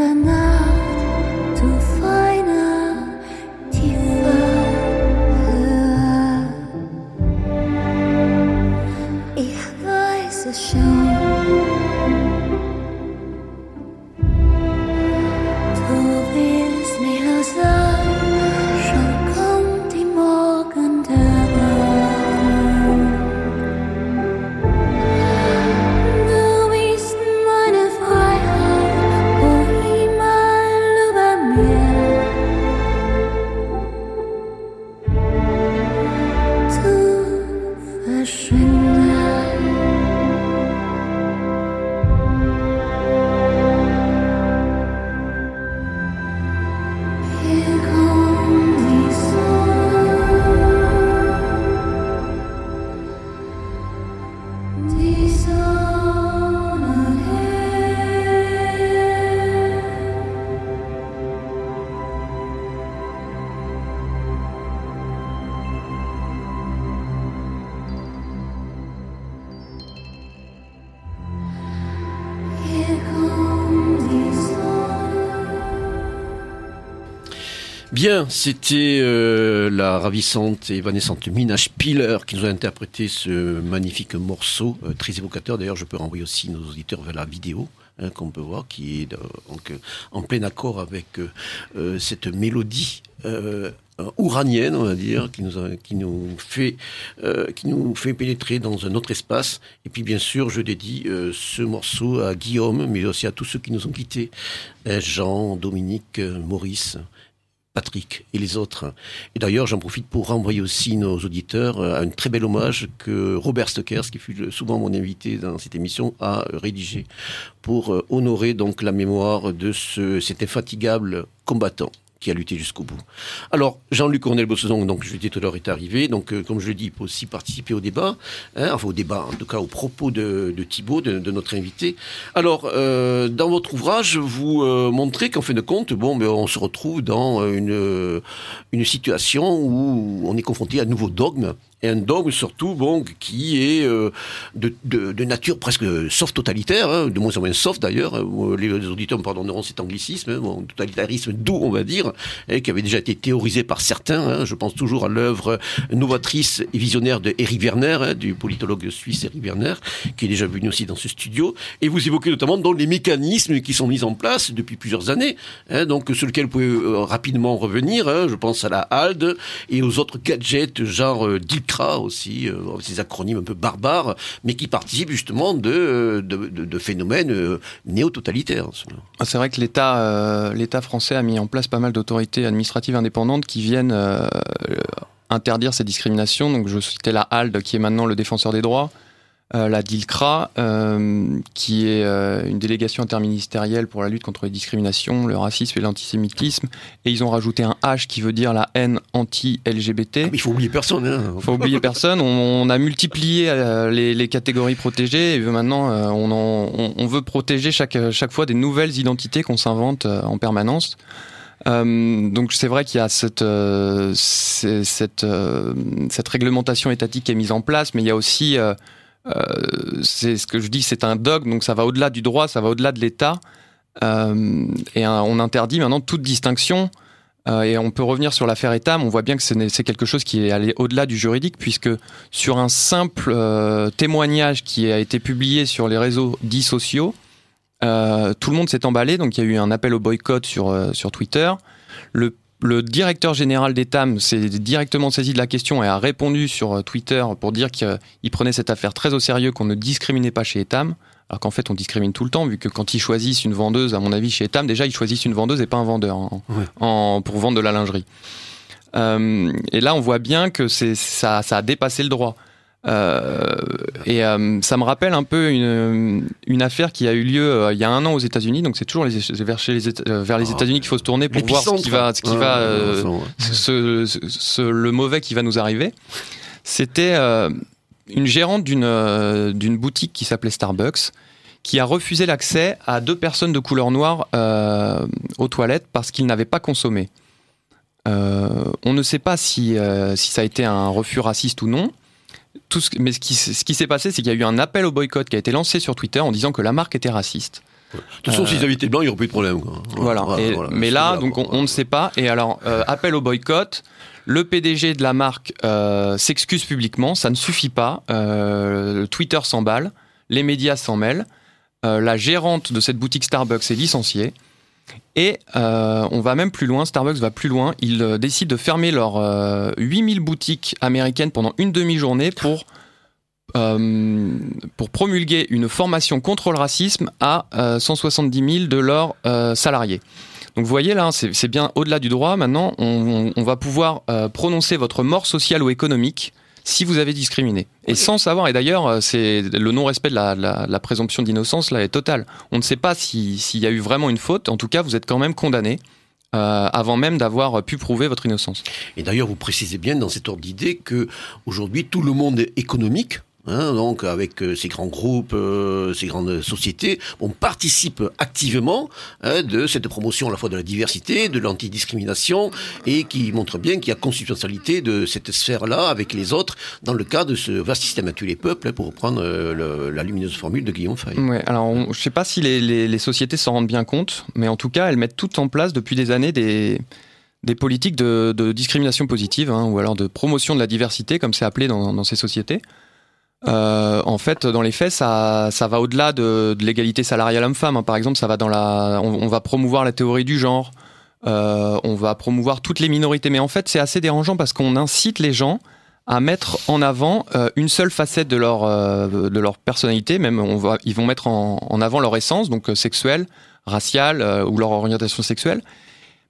的那 C'était euh, la ravissante et évanescente Mina Spiller qui nous a interprété ce magnifique morceau, euh, très évocateur. D'ailleurs, je peux renvoyer aussi nos auditeurs vers la vidéo hein, qu'on peut voir, qui est euh, donc, en plein accord avec cette mélodie ouranienne, on va dire, qui nous, qui nous, fait, qui nous fait pénétrer dans un autre espace. Et puis, bien sûr, je dédie ce morceau à Guillaume, mais aussi à tous ceux qui nous ont quittés, Jean, Dominique, Maurice. Patrick et les autres. Et d'ailleurs, j'en profite pour renvoyer aussi nos auditeurs à un très bel hommage que Robert Stockers, qui fut souvent mon invité dans cette émission, a rédigé pour euh, honorer donc la mémoire de ce, cet infatigable combattant qui a lutté jusqu'au bout. Alors, Jean-Luc Cornel-Bossezon, donc je l'ai dit tout à l'heure, est arrivé. Donc, euh, comme je le dis, il peut aussi participer au débat, hein, enfin au débat, en tout cas au propos de, de Thibault, de, de, notre invité. Alors, euh, dans votre ouvrage, vous euh, montrez qu'en fin de compte, bon, mais on se retrouve dans une, une situation où on est confronté à de nouveaux dogmes et un dogme surtout bon qui est euh, de, de, de, nature presque soft totalitaire, hein, de moins en moins soft d'ailleurs. Euh, les, auditeurs me pardonneront cet anglicisme, hein, bon, totalitarisme doux on va dire, et qui avait déjà été théorisé par certains. Hein, je pense toujours à l'œuvre novatrice et visionnaire de Eric Werner, hein, du politologue suisse Eric Werner, qui est déjà venu aussi dans ce studio. Et vous évoquez notamment donc les mécanismes qui sont mis en place depuis plusieurs années, hein, donc sur lesquels vous pouvez euh, rapidement revenir. Hein, je pense à la HALD et aux autres gadgets genre euh, aussi, euh, ces acronymes un peu barbares, mais qui participent justement de, de, de, phénomènes euh, néo-totalitaires. Ah, c'est vrai que l'État euh, français a mis en place pas mal d'autorités administratives indépendantes qui viennent interdire ces discriminations. Donc je citais la HALD qui est maintenant le défenseur des droits. Euh, la DILCRA, euh, qui est euh, une délégation interministérielle pour la lutte contre les discriminations, le racisme et l'antisémitisme. Et ils ont rajouté un H qui veut dire la haine anti-LGBT. Ah, il faut oublier personne. Hein. faut oublier personne. On, a multiplié les, catégories protégées et maintenant on, on, veut protéger chaque, chaque fois des nouvelles identités qu'on s'invente en permanence. donc c'est vrai qu'il y a cette, cette, cette, réglementation étatique qui est mise en place, mais il y a aussi euh, c'est ce que je dis, c'est un dogme, donc ça va au-delà du droit, ça va au-delà de l'État. Euh, et on interdit maintenant toute distinction. Euh, et on peut revenir sur l'affaire Etam. On voit bien que c'est quelque chose qui est allé au-delà du juridique, puisque sur un simple témoignage qui a été publié sur les réseaux dits sociaux, tout le monde s'est emballé. Donc il y a eu un appel au boycott sur, sur Twitter. Le directeur général d'Etam s'est directement saisi de la question et a répondu sur euh, Twitter pour dire qu'il prenait cette affaire très au sérieux, qu'on ne discriminait pas chez Etam. Alors qu'en fait, on discrimine tout le temps, vu que quand ils choisissent une vendeuse, à mon avis, chez Etam, déjà, ils choisissent une vendeuse et pas un vendeur en, pour vendre de la lingerie. Euh, et là, on voit bien que ça, ça a dépassé le droit. Euh, et euh, ça me rappelle un peu une, une affaire qui a eu lieu euh, il y a un an aux États-Unis. Donc c'est toujours les, vers, chez les, vers les ah. États-Unis qu'il faut se tourner pour voir ce qui va, ce qui va, ce, ce, le mauvais qui va nous arriver. C'était une gérante d'une d'une boutique qui s'appelait Starbucks qui a refusé l'accès à deux personnes de couleur noire aux toilettes parce qu'ils n'avaient pas consommé. on ne sait pas si, si ça a été un refus raciste ou non tout ce, mais ce qui, ce qui s'est passé, c'est qu'il y a eu un appel au boycott qui a été lancé sur Twitter en disant que la marque était raciste. De toute façon, s'ils avaient été blancs, il n'y aurait plus de problème. Voilà. mais là, donc, on, ne sait pas. Et alors, euh, appel au boycott. Le PDG de la marque euh, s'excuse publiquement. Ça ne suffit pas. Euh, Twitter s'emballe. Les médias s'en mêlent. la gérante de cette boutique Starbucks est licenciée. Et euh, on va même plus loin, Starbucks va plus loin, ils euh, décident de fermer leurs 8000 euh, boutiques américaines pendant une demi-journée pour, pour promulguer une formation contre le racisme à 170 000 de leurs salariés. Donc vous voyez là, c'est bien au-delà du droit, maintenant on va pouvoir prononcer votre mort sociale ou économique si vous avez discriminé. Et sans savoir, et d'ailleurs, euh, c'est le non-respect de la, présomption d'innocence là est total. On ne sait pas s'il y a eu vraiment une faute. En tout cas, vous êtes quand même condamné. Euh, avant même d'avoir pu prouver votre innocence. Et d'ailleurs, vous précisez bien dans cet ordre d'idée que aujourd'hui tout le monde économique Hein, donc avec euh, ces grands groupes, euh, ces grandes sociétés, on participe activement hein, de cette promotion à la fois de la diversité, de l'antidiscrimination, et qui montre bien qu'il y a consubstantialité de cette sphère-là avec les autres dans le cas de ce vaste système à tuer les peuples, hein, pour reprendre euh, la lumineuse formule de Guillaume Fay. Alors je ne sais pas si les, sociétés s'en rendent bien compte, mais en tout cas elles mettent toutes en place depuis des années des politiques de, discrimination positive ou alors de promotion de la diversité, comme c'est appelé dans ces sociétés. Euh, en fait, dans les faits, ça, ça va au-delà de, de l'égalité salariale homme-femme. Hein. Par exemple, ça va dans la, on, va promouvoir la théorie du genre. Euh, on va promouvoir toutes les minorités. Mais en fait, c'est assez dérangeant parce qu'on incite les gens à mettre en avant euh, une seule facette de leur euh, de leur personnalité. Même, on va, ils vont mettre en, en avant leur essence, donc euh, sexuelle, raciale ou leur orientation sexuelle.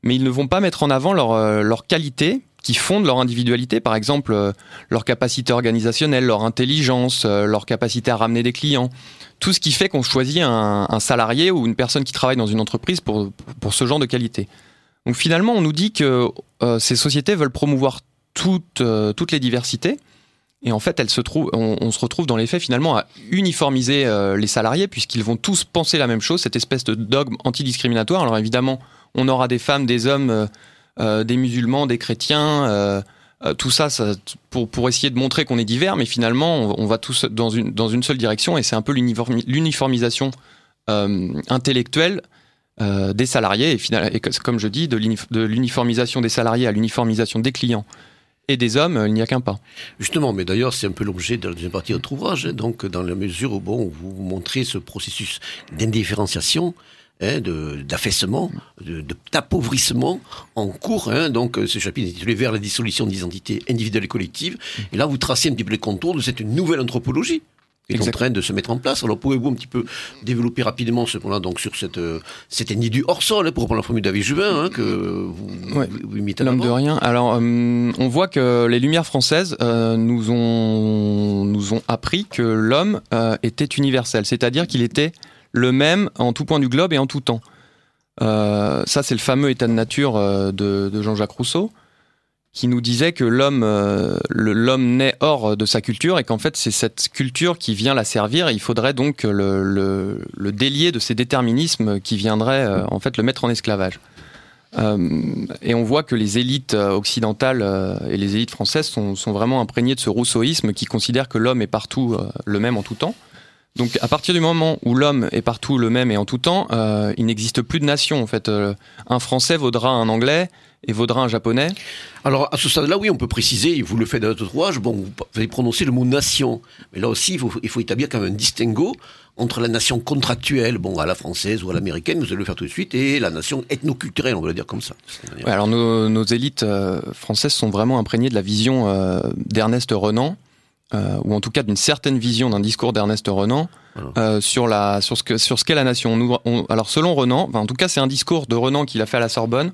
Mais ils ne vont pas mettre en avant leur leur qualité qui fondent leur individualité, par exemple euh, leur capacité organisationnelle, leur intelligence, euh, leur capacité à ramener des clients. Tout ce qui fait qu'on choisit un, salarié ou une personne qui travaille dans une entreprise pour, pour ce genre de qualité. Donc finalement, on nous dit que euh, ces sociétés veulent promouvoir toutes, toutes les diversités. Et en fait, elles se on, se retrouve dans les faits finalement à uniformiser les salariés puisqu'ils vont tous penser la même chose, cette espèce de dogme antidiscriminatoire. Alors évidemment, on aura des femmes, des hommes des musulmans, des chrétiens. Euh, euh, tout ça, pour, pour essayer de montrer qu'on est divers, mais finalement, on, va tous dans une, dans une seule direction et c'est un peu l'uniformisation intellectuelle des salariés et, et, comme je dis, de l'uniformisation des salariés à l'uniformisation des clients et des hommes, il n'y a qu'un pas. Justement, mais d'ailleurs, c'est un peu l'objet de la deuxième partie de votre ouvrage, hein, donc dans la mesure où bon, vous montrez ce processus d'indifférenciation hein, d'affaissement, de, d'appauvrissement en cours. Hein, donc ce chapitre est intitulé Vers la dissolution d'identité individuelle et collective. Et là, vous tracez un petit peu les contours de cette nouvelle anthropologie qui est en train de se mettre en place. Alors pouvez-vous un petit peu développer rapidement ce point-là donc sur cette euh, cet individu hors sol hein, pour reprendre la formule David Juvin hein, que vous, ouais. vous, imitez L'homme de rien. Alors euh, on voit que les Lumières françaises euh, nous ont nous ont appris que l'homme euh, était universel, c'est-à-dire qu'il était le même en tout point du globe et en tout temps. Euh, ça, c'est le fameux état de nature euh, de, Jean-Jacques Rousseau, qui nous disait que l'homme, euh, l'homme naît hors de sa culture et qu'en fait, c'est cette culture qui vient la servir. Et il faudrait donc le, délier de ces déterminismes qui viendraient en fait le mettre en esclavage. et on voit que les élites occidentales et les élites françaises sont, vraiment imprégnées de ce rousseauisme qui considère que l'homme est partout le même en tout temps. Donc à partir du moment où l'homme est partout le même et en tout temps, euh, il n'existe plus de nation en fait. Euh, un Français vaudra un Anglais et vaudra un Japonais. Alors à ce stade-là, oui, on peut préciser, vous le faites dans votre ouvrage, bon, vous allez prononcer le mot nation, mais là aussi, il faut, il faut établir quand même un distinguo entre la nation contractuelle, bon, à la française ou à l'américaine, vous allez le faire tout de suite, et la nation ethnoculturelle, on va le dire comme ça. alors nos, nos élites euh, françaises sont vraiment imprégnées de la vision d'Ernest Renan, euh, ou en tout cas d'une certaine vision d'un discours d'Ernest Renan euh, sur la sur ce que sur ce qu'est la nation. Nous, alors selon Renan, en tout cas c'est un discours de Renan qu'il a fait à la Sorbonne,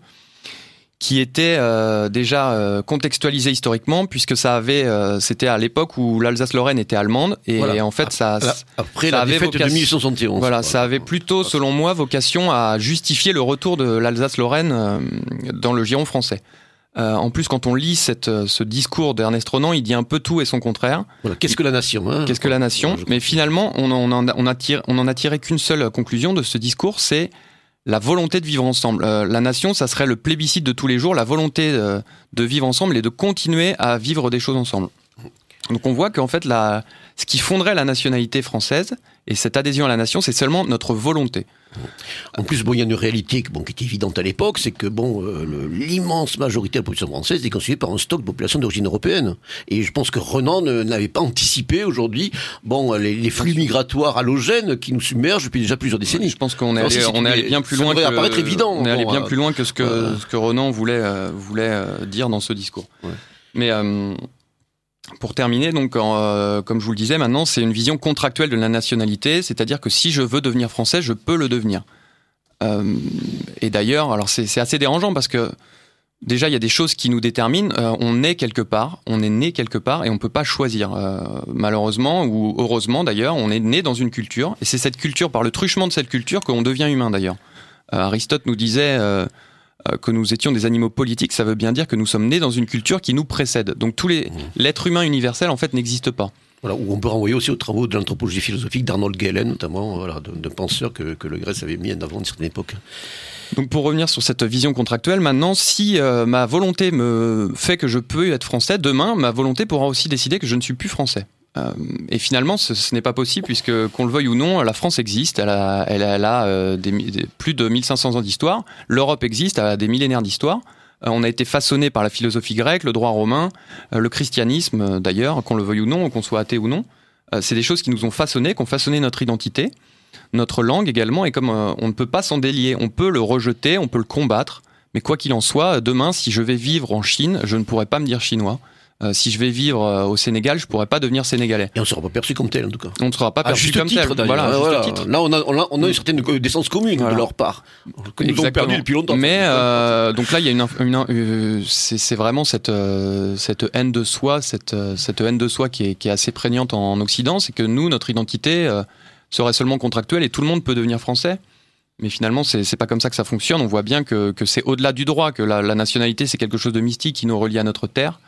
qui était euh, déjà contextualisé historiquement puisque ça avait c'était à l'époque où l'Alsace-Lorraine était allemande et, en fait ça après la défaite de 1871 voilà ça avait plutôt selon moi vocation à justifier le retour de l'Alsace-Lorraine dans le giron français en plus, quand on lit cette, ce discours d'Ernest Renan, il dit un peu tout et son contraire. Voilà. Qu'est-ce que la nation hein Qu'est-ce que la nation Mais finalement, on en, on, on, on en a tiré qu'une seule conclusion de ce discours, c'est la volonté de vivre ensemble. Euh, la nation, ça serait le plébiscite de tous les jours, la volonté euh, de, vivre ensemble et de continuer à vivre des choses ensemble. Donc on voit qu'en fait, la, ce qui fonderait la nationalité française et cette adhésion à la nation, c'est seulement notre volonté. En plus, bon, il y a une réalité bon, qui était évidente à l'époque, c'est que bon, euh, l'immense majorité de la population française est constituée par un stock de population d'origine européenne. Et je pense que Renan n'avait pas anticipé aujourd'hui bon, les, flux migratoires halogènes qui nous submergent depuis déjà plusieurs décennies. Je pense qu'on est, allé, on est allé bien plus loin. Que, évident. On est allé bien plus loin que ce que, ce que Renan voulait, euh, voulait euh, dire dans ce discours. Mais pour terminer, donc, euh, comme je vous le disais, maintenant, c'est une vision contractuelle de la nationalité, c'est-à-dire que si je veux devenir français, je peux le devenir. Euh, et d'ailleurs, alors c'est assez dérangeant parce que déjà, il y a des choses qui nous déterminent. Euh, on est quelque part, on est né quelque part et on peut pas choisir. malheureusement ou heureusement d'ailleurs, on est né dans une culture et c'est cette culture, par le truchement de cette culture, qu'on devient humain d'ailleurs. Aristote nous disait que nous étions des animaux politiques, ça veut bien dire que nous sommes nés dans une culture qui nous précède. Donc tous les mmh. l'être humain universel en fait n'existe pas. Voilà, où on peut renvoyer aussi aux travaux de l'anthropologie philosophique d'Arnold Galen, notamment, voilà, d'un penseur que, que, le Grèce avait mis en avant à une certaine époque. Donc pour revenir sur cette vision contractuelle, maintenant, si euh, ma volonté me fait que je peux être français, demain, ma volonté pourra aussi décider que je ne suis plus français. Euh, et finalement, ce, n'est pas possible puisque, qu'on le veuille ou non, la France existe, elle a, euh, plus de 1500 ans d'histoire, l'Europe existe, elle a des millénaires d'histoire. Euh, on a été façonné par la philosophie grecque, le droit romain, le christianisme d'ailleurs, qu'on le veuille ou non, qu'on soit athée ou non. c'est des choses qui nous ont façonné, qui ont façonné notre identité, notre langue également, et comme on ne peut pas s'en délier, on peut le rejeter, on peut le combattre, mais quoi qu'il en soit, demain, si je vais vivre en Chine, je ne pourrai pas me dire chinois. Euh, si je vais vivre euh, au Sénégal, je pourrais pas devenir sénégalais. Et on sera pas perçu comme tel en tout cas. On ne sera pas perçu comme tel. Voilà, Là, on a, on a, on a une certaine décence commune de leur part que nous avons perdu depuis longtemps. Mais euh, donc là, il y a une, une, c'est vraiment cette cette haine de soi, cette cette haine de soi qui est, qui est assez prégnante en, Occident, c'est que nous, notre identité serait seulement contractuelle et tout le monde peut devenir français. Mais finalement, c'est pas comme ça que ça fonctionne. On voit bien que, que c'est au-delà du droit, que la, la nationalité, c'est quelque chose de mystique qui nous relie à notre terre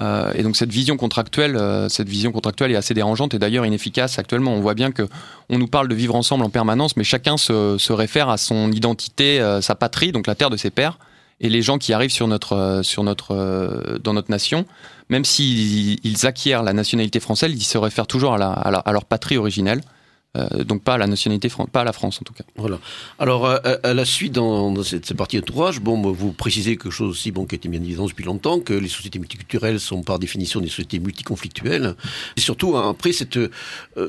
euh, et donc cette vision contractuelle, euh, cette vision contractuelle est assez dérangeante et d'ailleurs inefficace actuellement. On voit bien que on nous parle de vivre ensemble en permanence, mais chacun se, réfère à son identité, euh, sa patrie, donc la terre de ses pères. Et les gens qui arrivent sur notre, sur notre, dans notre nation, même s'ils ils acquièrent la nationalité française, ils se réfèrent toujours à leur patrie originelle. Euh, donc pas à la nationalité, pas à la France en tout cas. Voilà. Alors euh, à, la suite dans, cette, partie entourage, bon, vous précisez quelque chose aussi, bon, qui a été bien évident depuis longtemps, que les sociétés multiculturelles sont par définition des sociétés multiconflictuelles. Et surtout hein, après cette, euh,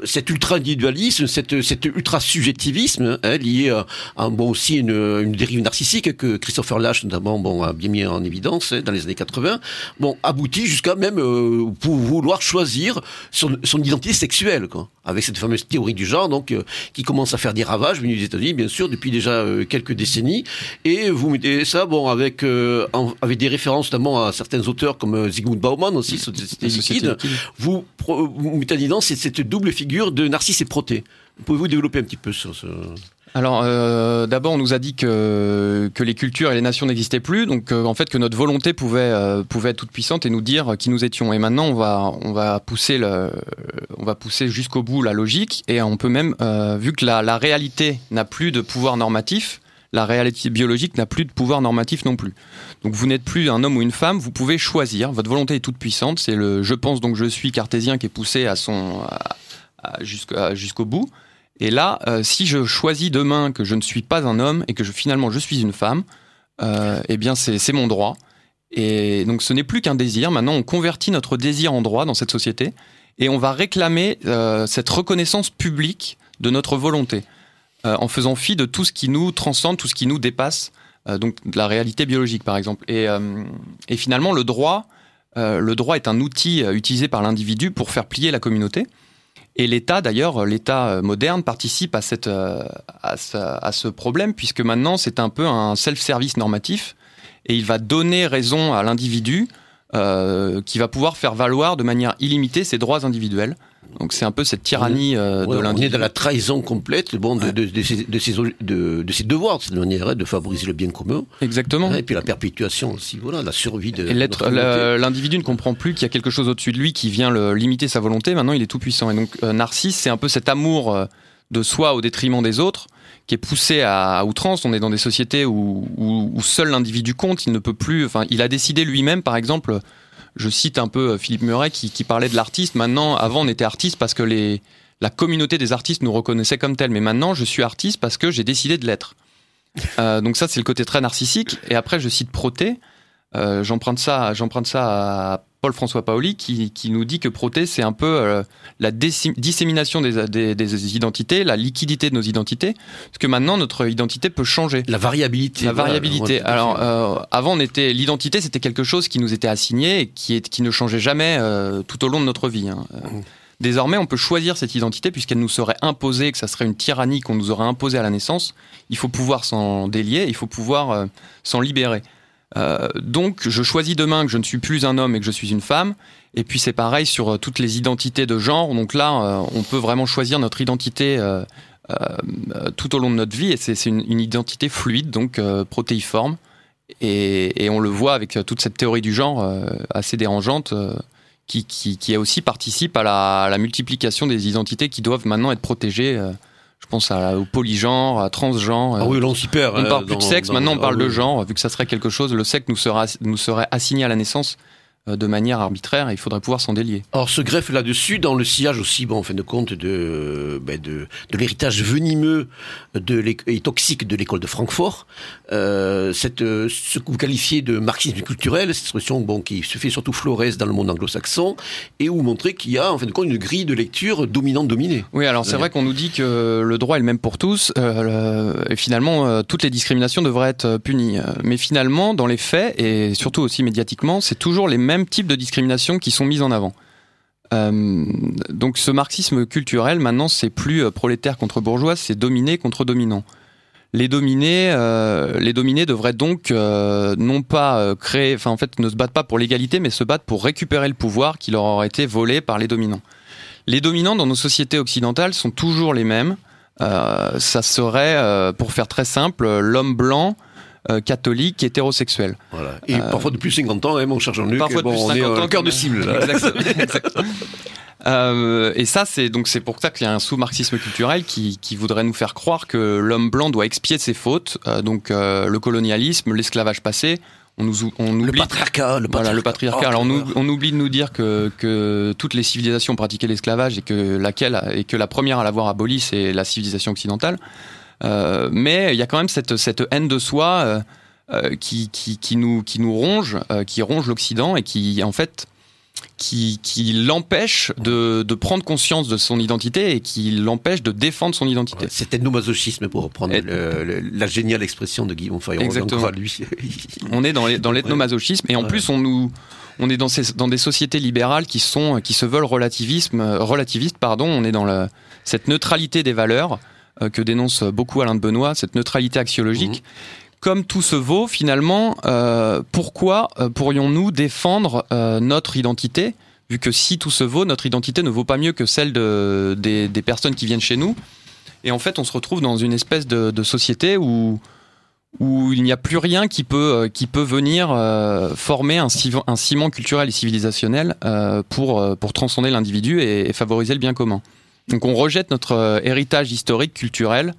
cet ultra-individualisme, cette, cet ultra-subjectivisme hein, lié à, bon aussi une, une, dérive narcissique que Christopher Lash notamment bon a bien mis en évidence hein, dans les années 80. Bon, aboutit jusqu'à même pour vouloir choisir son, son identité sexuelle, quoi, avec cette fameuse théorie du genre donc euh, qui commence à faire des ravages venus des États-Unis, bien sûr, depuis déjà euh, quelques décennies. Et vous mettez ça, bon, avec euh, avec des références notamment à certains auteurs comme Zygmunt Bauman aussi, Société liquide. Vous, vous mettez en évidence cette double figure de Narcisse et Proté. Pouvez-vous développer un petit peu sur ce alors, euh, d'abord, on nous a dit que, que les cultures et les nations n'existaient plus, donc euh, en fait que notre volonté pouvait, euh, pouvait être toute puissante et nous dire qui nous étions. Et maintenant, on va, on va pousser, le, on va pousser jusqu'au bout la logique, et on peut même, vu que la, la réalité n'a plus de pouvoir normatif, la réalité biologique n'a plus de pouvoir normatif non plus. Donc vous n'êtes plus un homme ou une femme, vous pouvez choisir. Votre volonté est toute puissante. C'est le je pense donc je suis cartésien qui est poussé à son jusqu'au bout. Et là, euh, si je choisis demain que je ne suis pas un homme et que finalement je suis une femme, euh, eh bien c'est mon droit. Et donc ce n'est plus qu'un désir. Maintenant, on convertit notre désir en droit dans cette société et on va réclamer euh, cette reconnaissance publique de notre volonté en faisant fi de tout ce qui nous transcende, tout ce qui nous dépasse, donc de la réalité biologique par exemple. Et, et finalement, le droit, le droit est un outil utilisé par l'individu pour faire plier la communauté. Et l'État, d'ailleurs, l'État euh, moderne participe à, cette, euh, à ce problème, puisque maintenant, c'est un peu un self-service normatif. et il va donner raison à l'individu euh, qui va pouvoir faire valoir de manière illimitée ses droits individuels. Donc c'est un peu cette tyrannie euh, de l'individu. On est dans la trahison complète bon, de, de, de, ses, de, ses, de, ses, devoirs, de cette manière, de favoriser le bien commun. Exactement. Et puis la perpétuation aussi, voilà, la survie de. L'individu ne comprend plus qu'il y a quelque chose au-dessus de lui qui vient le, limiter sa volonté. Maintenant, il est tout puissant. Et donc, euh, Narcisse, c'est un peu cet amour euh, de soi au détriment des autres qui est poussé à, à, outrance. On est dans des sociétés où, où, où seul l'individu compte. Il ne peut plus. Enfin, il a décidé lui-même, par exemple je cite un peu euh, Philippe Muret qui, parlait de l'artiste. Maintenant, avant, on était artiste parce que la communauté des artistes nous reconnaissait comme tel. Mais maintenant, je suis artiste parce que j'ai décidé de l'être. Euh, donc ça, c'est le côté très narcissique. Et après, je cite Proté. Euh, j'emprunte ça, j'emprunte ça à Paul-François Paoli qui, qui, nous dit que Proté, c'est un peu euh, la dissémination des, des, des, identités, la liquidité de nos identités, parce que maintenant notre identité peut changer. La variabilité. La variabilité. Voilà, Alors euh, avant, on était l'identité, c'était quelque chose qui nous était assigné et qui, est, qui ne changeait jamais euh, tout au long de notre vie. Hein. Mmh. Désormais, on peut choisir cette identité puisqu'elle nous serait imposée, que ça serait une tyrannie qu'on nous aurait imposée à la naissance. Il faut pouvoir s'en délier, il faut pouvoir s'en libérer. Euh, donc, je choisis demain que je ne suis plus un homme et que je suis une femme. Et puis c'est pareil sur euh, toutes les identités de genre. Donc là, euh, on peut vraiment choisir notre identité tout au long de notre vie. Et c'est une, identité fluide, donc protéiforme. Et, on le voit avec toute cette théorie du genre assez dérangeante. Qui, qui, qui, aussi participe à la, multiplication des identités qui doivent maintenant être protégées je pense à, au polygenre, à transgenre. Ah oui, l'on s'y perd. On ne parle plus de sexe, dans, maintenant on parle ah, de genre, vu que ça serait quelque chose, le sexe nous, sera, nous serait assigné à la naissance de manière arbitraire et il faudrait pouvoir s'en délier. Alors ce greffe là-dessus, dans le sillage aussi, bon, en fin de compte, de, ben de, de l'héritage venimeux de et toxique de l'école de Francfort, euh, cette, ce que vous qualifiez de marxisme culturel, cette expression bon, qui se fait surtout florès dans le monde anglo-saxon, et où montrer qu'il y a en fin de compte une grille de lecture dominante-dominée. Oui, alors c'est vrai qu'on nous dit que le droit est le même pour tous, euh, et finalement euh, toutes les discriminations devraient être punies. Mais finalement, dans les faits, et surtout aussi médiatiquement, c'est toujours les mêmes mêmes types de discrimination qui sont mises en avant. Euh, donc ce marxisme culturel, maintenant, c'est plus euh, prolétaire contre bourgeois, c'est dominé contre dominant. Les dominés, euh, les dominés devraient donc non pas créer, enfin en fait, ne se battent pas pour l'égalité, mais se battre pour récupérer le pouvoir qui leur aurait été volé par les dominants. Les dominants dans nos sociétés occidentales sont toujours les mêmes. Ça serait, pour faire très simple, l'homme blanc euh, catholique hétérosexuel. Voilà. Et euh, parfois depuis 50 ans, hein, mon cher Jean-Luc, bon, on est au cœur de cible. Là. Exactement. Euh, et ça, c'est donc c'est pour ça qu'il y a un sous-marxisme culturel qui, qui, voudrait nous faire croire que l'homme blanc doit expier ses fautes, euh, donc euh, le colonialisme, l'esclavage passé. On nous on oublie le patriarcat, le patriarcat. Voilà, le patriarcat. Oh, Alors on, on, oublie de nous dire que, que toutes les civilisations pratiquaient l'esclavage et que laquelle et que la première à l'avoir aboli c'est la civilisation occidentale. Euh, mais il y a quand même cette, cette haine de soi euh, euh, qui, qui, qui, nous, qui nous ronge, qui ronge l'Occident et qui, en fait, qui, qui l'empêche de, de, prendre conscience de son identité et qui l'empêche de défendre son identité. Ouais, c'est ethnomasochisme pour reprendre et... le, le, la géniale expression de Guillaume Fayron. Exactement. Lui. on est dans, les, dans l'ethnomasochisme et en ouais. plus on nous on est dans, ces, dans des sociétés libérales qui sont qui se veulent relativisme relativistes pardon on est dans cette neutralité des valeurs que dénonce beaucoup Alain de Benoît, cette neutralité axiologique. Comme tout se vaut, finalement, euh, pourquoi euh, pourrions-nous défendre euh, notre identité vu que si tout se vaut, notre identité ne vaut pas mieux que celle de, des, personnes qui viennent chez nous? Et en fait, on se retrouve dans une espèce de, société où, où il n'y a plus rien qui peut, qui peut venir euh, former un, ciment culturel et civilisationnel euh, pour, pour transcender l'individu et, favoriser le bien commun. Donc on rejette notre euh, héritage historique, culturel,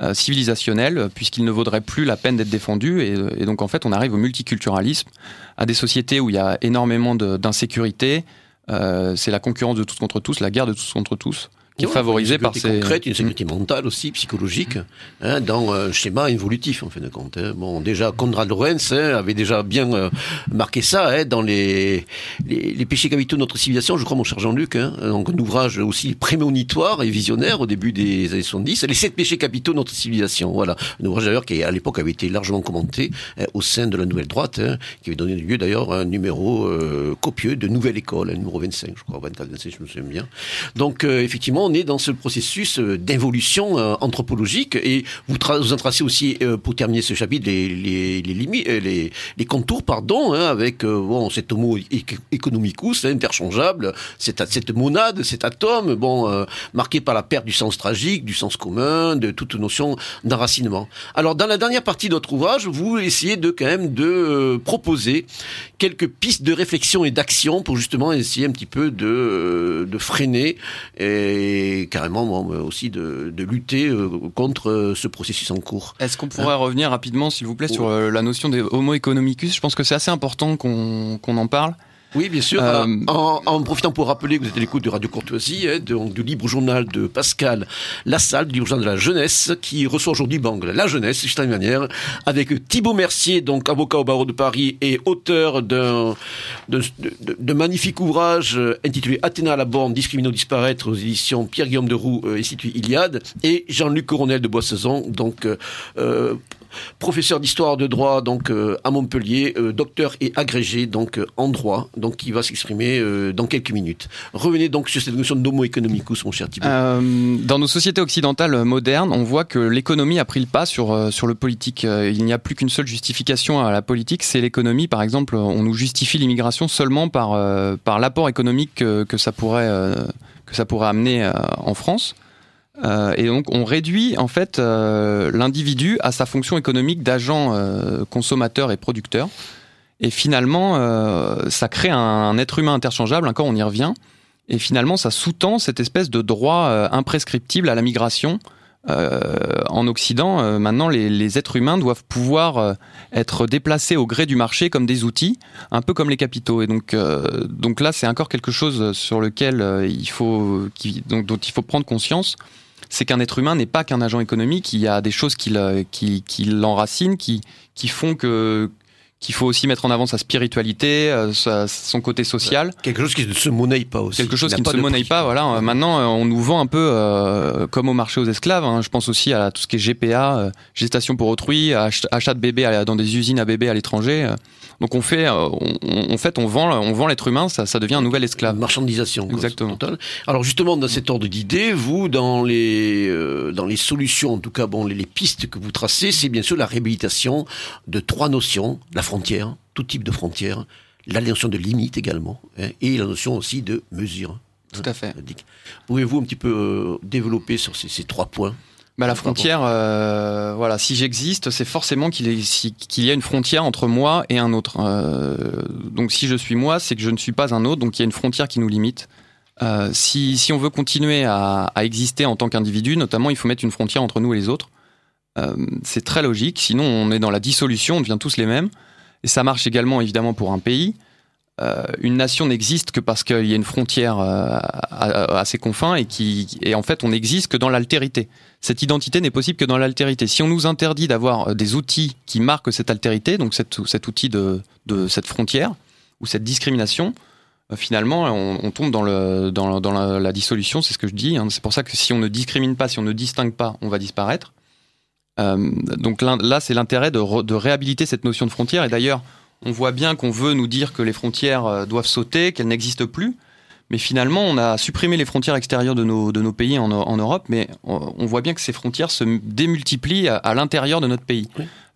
euh, civilisationnel, puisqu'il ne vaudrait plus la peine d'être défendu. Et, donc en fait, on arrive au multiculturalisme, à des sociétés où il y a énormément d'insécurité. Euh, c'est la concurrence de tous contre tous, la guerre de tous contre tous qui est favorisée par ces concrète, une sécurité mentale aussi, psychologique, hein, dans un schéma évolutif en fin de compte. Hein. Bon, déjà Konrad Lorenz hein, avait déjà bien euh, marqué ça hein, dans les, les, les, péchés capitaux de notre civilisation. Je crois, mon cher Jean-Luc, hein, donc un ouvrage aussi prémonitoire et visionnaire au début des années 70. Les sept péchés capitaux de notre civilisation. Voilà, un ouvrage d'ailleurs qui à l'époque avait été largement commenté hein, au sein de la Nouvelle Droite, hein, qui avait donné lieu d'ailleurs à un numéro euh, copieux de Nouvelle École, un numéro 25, je crois, 24, 25, je me souviens bien. Donc euh, effectivement on est dans ce processus d'involution anthropologique et vous, en tracez aussi, pour terminer ce chapitre, les, limites, les, contours, pardon, hein, avec bon, cet homo economicus interchangeable, cette, monade, cet atome, bon, marqué par la perte du sens tragique, du sens commun, de toute notion d'enracinement. Alors, dans la dernière partie de votre ouvrage, vous essayez de quand même de proposer quelques pistes de réflexion et d'action pour justement essayer un petit peu de, euh, de freiner et carrément aussi de, de lutter euh, contre ce processus en cours. Est-ce qu'on pourrait hein revenir rapidement, s'il vous plaît, sur euh, la notion des homo economicus? Je pense que c'est assez important qu'on en parle. Oui, bien sûr. Euh, en, profitant pour rappeler que vous êtes à l'écoute de Radio Courtoisie, hein, donc, du libre journal de Pascal Lassalle, du libre journal de la jeunesse, qui reçoit aujourd'hui Bang, la jeunesse, juste une manière, avec Thibaut Mercier, donc avocat au barreau de Paris et auteur d'un de, magnifique ouvrage euh, intitulé Athéna à la borne, discriminer ou disparaître aux éditions Pierre-Guillaume de Roux, euh, institut Iliade, et Jean-Luc Coronel de Boissezon, donc euh, professeur d'histoire de droit donc euh, à Montpellier, euh, docteur et agrégé donc euh, en droit, donc qui va s'exprimer dans quelques minutes. Revenez donc sur cette notion d'homo economicus, mon cher Thibault. dans nos sociétés occidentales modernes, on voit que l'économie a pris le pas sur sur le politique. Il n'y a plus qu'une seule justification à la politique, c'est l'économie. Par exemple, on nous justifie l'immigration seulement par par l'apport économique que, que, ça pourrait que ça pourrait amener en France. Euh, et donc on réduit en fait euh, l'individu à sa fonction économique d'agent euh, consommateur et producteur. Et finalement, ça crée un, être humain interchangeable, encore on y revient. Et finalement, ça sous-tend cette espèce de droit imprescriptible à la migration. en Occident, maintenant, les, êtres humains doivent pouvoir être déplacés au gré du marché comme des outils, un peu comme les capitaux. Et donc, donc là, c'est encore quelque chose sur lequel il faut, donc, dont il faut prendre conscience c'est qu'un être humain n'est pas qu'un agent économique. Il y a des choses qui, l'enracinent, qui, qui font que qu'il faut aussi mettre en avant sa spiritualité, euh, son côté social. Quelque chose qui ne se monnaie pas aussi. Quelque chose qui, ne se monnaie pas, voilà. Maintenant, euh, on nous vend un peu euh, comme au marché aux esclaves. Hein. Je pense aussi à tout ce qui est GPA, gestation pour autrui, achat de bébés dans des usines à bébés à l'étranger. Donc on fait, euh, on, en fait, on vend, on vend l'être humain, ça, ça devient un nouvel esclave. Marchandisation. Exactement. Alors justement, dans cet ordre d'idées, vous, dans les, euh, dans les solutions, en tout cas, bon, les, pistes que vous tracez, c'est bien sûr la réhabilitation de trois notions la frontière, tout type de frontière, la notion de limite également, hein, et la notion aussi de mesure. Tout à fait. Pouvez-vous un petit peu euh, développer sur ces, ces trois points? Bah, la frontière, euh, voilà, si j'existe, c'est forcément qu'il y a une frontière entre moi et un autre. Euh, donc si je suis moi, c'est que je ne suis pas un autre, donc il y a une frontière qui nous limite. Euh, si, si, on veut continuer à, à exister en tant qu'individu, notamment, il faut mettre une frontière entre nous et les autres. Euh, c'est très logique, sinon on est dans la dissolution, on devient tous les mêmes. Et ça marche également évidemment pour un pays. Euh, une nation n'existe que parce qu'il y a une frontière euh, à, ses confins et qui et en fait on n'existe que dans l'altérité. Cette identité n'est possible que dans l'altérité. Si on nous interdit d'avoir euh, des outils qui marquent cette altérité, donc cet, outil de, cette frontière ou cette discrimination, finalement on, tombe dans, la, dissolution, c'est ce que je dis. Hein. C'est pour ça que si on ne discrimine pas, si on ne distingue pas, on va disparaître. donc là, c'est l'intérêt de réhabiliter cette notion de frontière. Et d'ailleurs, on voit bien qu'on veut nous dire que les frontières euh, doivent sauter, qu'elles n'existent plus. Mais finalement, on a supprimé les frontières extérieures de nos, de nos pays en, Europe, mais on, voit bien que ces frontières se démultiplient à, l'intérieur de notre pays.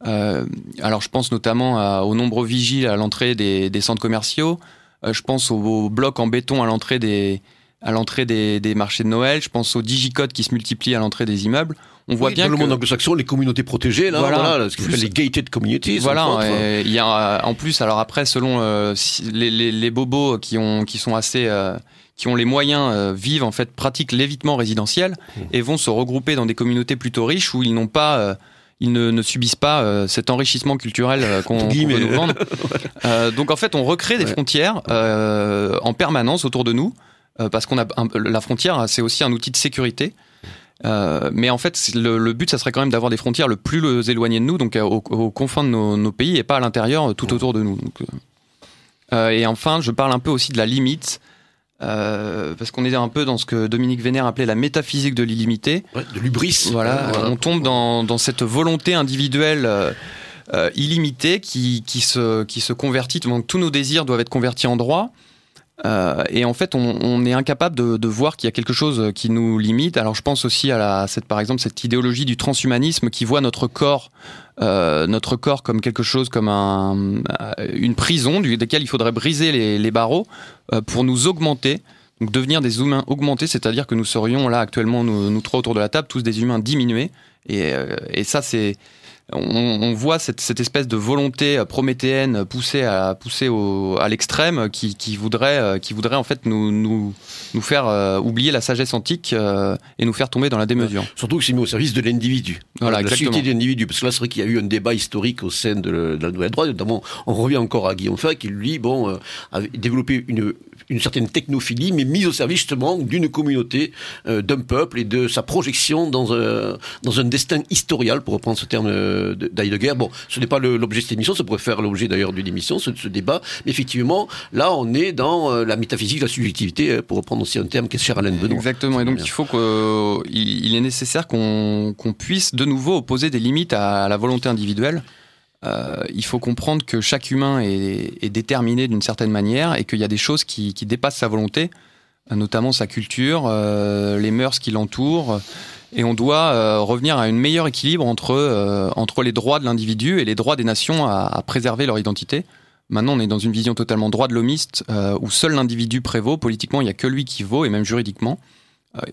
Euh, alors je pense notamment aux nombreux vigiles à l'entrée des, centres commerciaux, euh, je pense aux, blocs en béton à l'entrée des, à l'entrée des, des, marchés de Noël, je pense aux digicodes qui se multiplient à l'entrée des immeubles on voit bien dans le monde anglo-saxon, les communautés protégées, là, voilà, ce qu'on appelle les gated communities. Voilà, il y a en plus, alors après, selon euh, les, les, les, bobos qui ont, qui sont assez, euh, qui ont les moyens, euh, vivent en fait, pratiquent l'évitement résidentiel mmh. et vont se regrouper dans des communautés plutôt riches où ils n'ont pas ils ne, ne, subissent pas cet enrichissement culturel qu'on qu veut nous vendre. donc en fait, on recrée des frontières en permanence autour de nous, parce qu'on a la frontière, c'est aussi un outil de sécurité. Euh, mais en fait, le, but, ça serait quand même d'avoir des frontières le plus éloignées de nous, donc aux, confins de nos, pays, et pas à l'intérieur, tout autour de nous. Euh, euh, et enfin, je parle un peu aussi de la limite, parce qu'on est un peu dans ce que Dominique Vénère appelait la métaphysique de l'illimité. de l'ubris. Voilà, on tombe dans, dans, cette volonté individuelle illimitée qui, qui, se, qui se convertit. Donc tous nos désirs doivent être convertis en droit. Et en fait, on, est incapable de, voir qu'il y a quelque chose qui nous limite. Alors, je pense aussi à cette, par exemple, cette idéologie du transhumanisme qui voit notre corps, notre corps comme quelque chose, comme un, une prison du, desquelles il faudrait briser les, barreaux pour nous augmenter. Donc devenir des humains augmentés, c'est-à-dire que nous serions là actuellement, nous, trois autour de la table, tous des humains diminués. Et ça, c'est on, voit cette, espèce de volonté euh, prométhéenne poussée à, pousser à l'extrême qui, voudrait, euh, qui voudrait en fait nous, nous, nous faire euh, oublier la sagesse antique et nous faire tomber dans la démesure. Surtout que c'est mis au service de l'individu. Voilà, la sécurité de l'individu. Parce que là, c'est vrai qu'il y a eu un débat historique au sein de, la nouvelle droite. Notamment, on revient encore à Guillaume Fay qui, lui, bon, a développé une, une certaine technophilie, mais mise au service justement d'une communauté, d'un peuple et de sa projection dans un, dans un destin historial, pour reprendre ce terme guerre. Bon, ce n'est pas l'objet de cette émission, ça pourrait faire l'objet d'ailleurs d'une émission, ce, ce, débat. Mais effectivement, là, on est dans euh, la métaphysique, la subjectivité, hein, pour reprendre aussi un terme qui est cher Alain Benoît. Exactement. Et donc, il faut qu'il est nécessaire qu'on puisse de nouveau opposer des limites à, la volonté individuelle. Euh, il faut comprendre que chaque humain est, déterminé d'une certaine manière et qu'il y a des choses qui, dépassent sa volonté, notamment sa culture, euh, les mœurs qui l'entourent, et on doit euh, revenir à un meilleur équilibre entre, euh, entre les droits de l'individu et les droits des nations à, préserver leur identité. Maintenant, on est dans une vision totalement droit de l'homiste euh, où seul l'individu prévaut. Politiquement, il n'y a que lui qui vaut, et même juridiquement.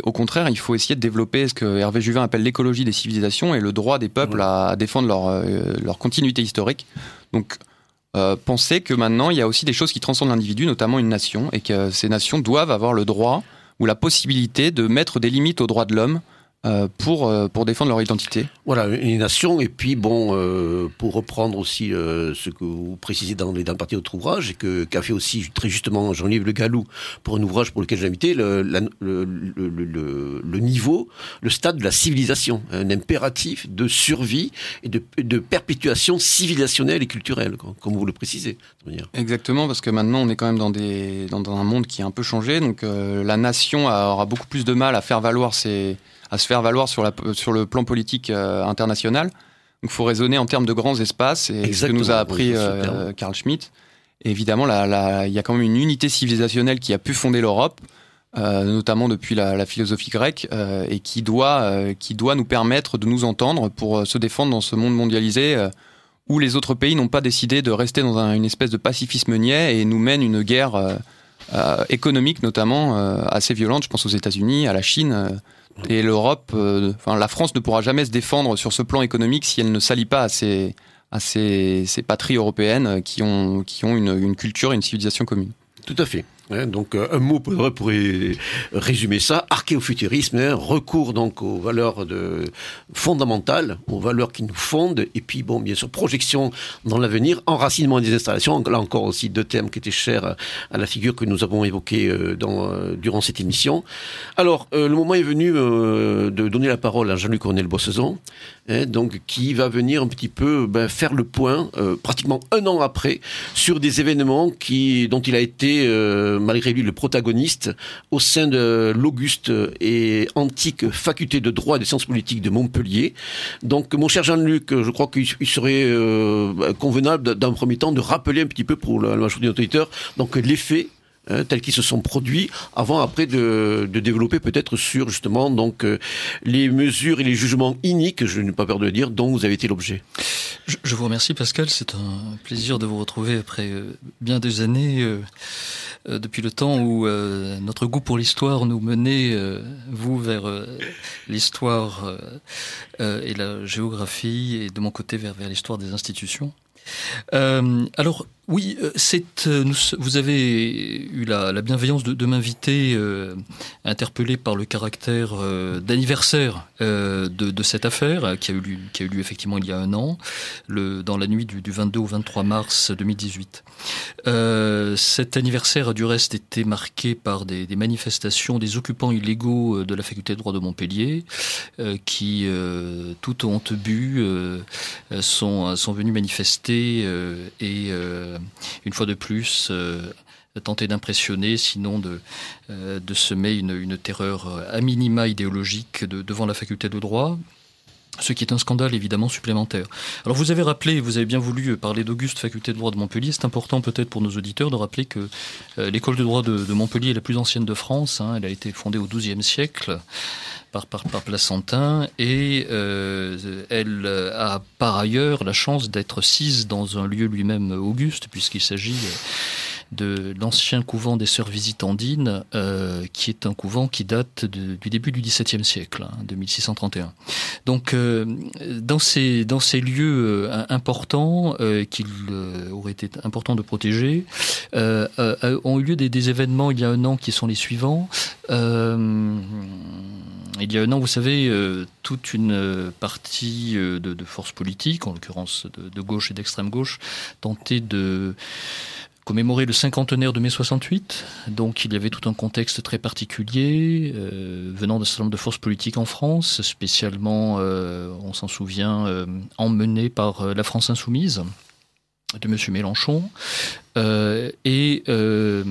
au contraire, il faut essayer de développer ce que Hervé Juvin appelle l'écologie des civilisations et le droit des peuples à, défendre leur, leur, continuité historique. Donc, penser que maintenant, il y a aussi des choses qui transcendent l'individu, notamment une nation, et que ces nations doivent avoir le droit ou la possibilité de mettre des limites aux droits de l'homme euh, pour, euh, pour défendre leur identité. Voilà, une nation, et puis bon, euh, pour reprendre aussi ce que vous précisez dans, dans le partie de votre ouvrage, et que qu'a fait aussi très justement Jean-Yves Le Gallou pour un ouvrage pour lequel j'ai invité, le, le, le, le, niveau, le stade de la civilisation, un impératif de survie et de, de perpétuation civilisationnelle et culturelle, comme vous le précisez. Exactement, parce que maintenant on est quand même dans, des, dans, dans un monde qui a un peu changé, donc la nation aura beaucoup plus de mal à faire valoir ses à se faire valoir sur, la, sur le plan politique euh, international. Donc il faut raisonner en termes de grands espaces, et ce que nous a appris euh, Carl Schmitt. évidemment, il y a quand même une unité civilisationnelle qui a pu fonder l'Europe, euh, notamment depuis la, philosophie grecque, et qui doit, qui doit nous permettre de nous entendre pour se défendre dans ce monde mondialisé où les autres pays n'ont pas décidé de rester dans une espèce de pacifisme niais et nous mènent une guerre économique notamment assez violente. Je pense aux États-Unis, à la Chine et l'Europe, euh, enfin la France ne pourra jamais se défendre sur ce plan économique si elle ne s'allie pas à ces, à ces, ces patries européennes qui ont, qui ont une, une culture et une civilisation commune. Tout à fait. Hein, donc euh, un mot pourrait, résumer ça archéofuturisme, hein, recours donc aux valeurs de, fondamentales, aux valeurs qui nous fondent, et puis bon, bien sûr, projection dans l'avenir, enracinement des installations. Là encore aussi deux thèmes qui étaient chers à la figure que nous avons évoquée euh, euh, durant cette émission. Alors, le moment est venu de donner la parole à Jean-Luc Cornel Bossezon, hein, donc qui va venir un petit peu ben, faire le point, pratiquement un an après, sur des événements qui, dont il a été malgré lui le protagoniste, au sein de l'auguste et antique faculté de droit et de sciences politiques de Montpellier. Donc, mon cher Jean-Luc, je crois qu'il serait euh, convenable d'un premier temps de rappeler un petit peu pour la majorité de l'effet Hein, tels qu'ils se sont produits, avant après de, développer peut-être sur justement donc euh, les mesures et les jugements iniques, je n'ai pas peur de le dire, dont vous avez été l'objet. Je, vous remercie Pascal, c'est un plaisir de vous retrouver après euh, bien des années, euh, depuis le temps où notre goût pour l'histoire nous menait, vous, vers l'histoire et la géographie, et de mon côté vers, vers l'histoire des institutions. alors, oui, euh, euh, vous avez eu la, bienveillance de, m'inviter, euh, interpellé par le caractère d'anniversaire de, cette affaire qui a, eu lieu, effectivement il y a un an, dans la nuit du, 22 au 23 mars 2018. cet anniversaire a du reste été marqué par des, manifestations des occupants illégaux de la faculté de droit de Montpellier qui, tout honte bu, sont, sont venus manifester et une fois de plus, euh, tenter d'impressionner, sinon de, euh, semer une, terreur euh, à minima idéologique devant la faculté de droit. Ce qui est un scandale évidemment supplémentaire. Alors vous avez rappelé, vous avez bien voulu parler d'Auguste, faculté de droit de Montpellier. C'est important peut-être pour nos auditeurs de rappeler que euh, l'école de droit de, Montpellier est la plus ancienne de France. Hein. elle a été fondée au XIIe siècle par, par, par Placentin et euh, elle a par ailleurs la chance d'être sise dans un lieu lui-même auguste puisqu'il s'agit de l'ancien couvent des Sœurs Visitandines, euh, qui est un couvent qui date du début du XVIIe siècle, hein, de 1631. Donc, euh, dans, ces, dans ces lieux euh, importants qu'il aurait été important de protéger, ont eu lieu des, des, événements il y a un an qui sont les suivants. il y a un an, vous savez, toute une partie de, de forces politiques, en l'occurrence de, gauche et d'extrême gauche, tentaient de commémorer le cinquantenaire de mai 68. Donc il y avait tout un contexte très particulier euh, venant d'un certain nombre de forces politiques en France, spécialement, euh, on s'en souvient, euh, emmené par la France insoumise de M. Mélenchon. Euh, et euh,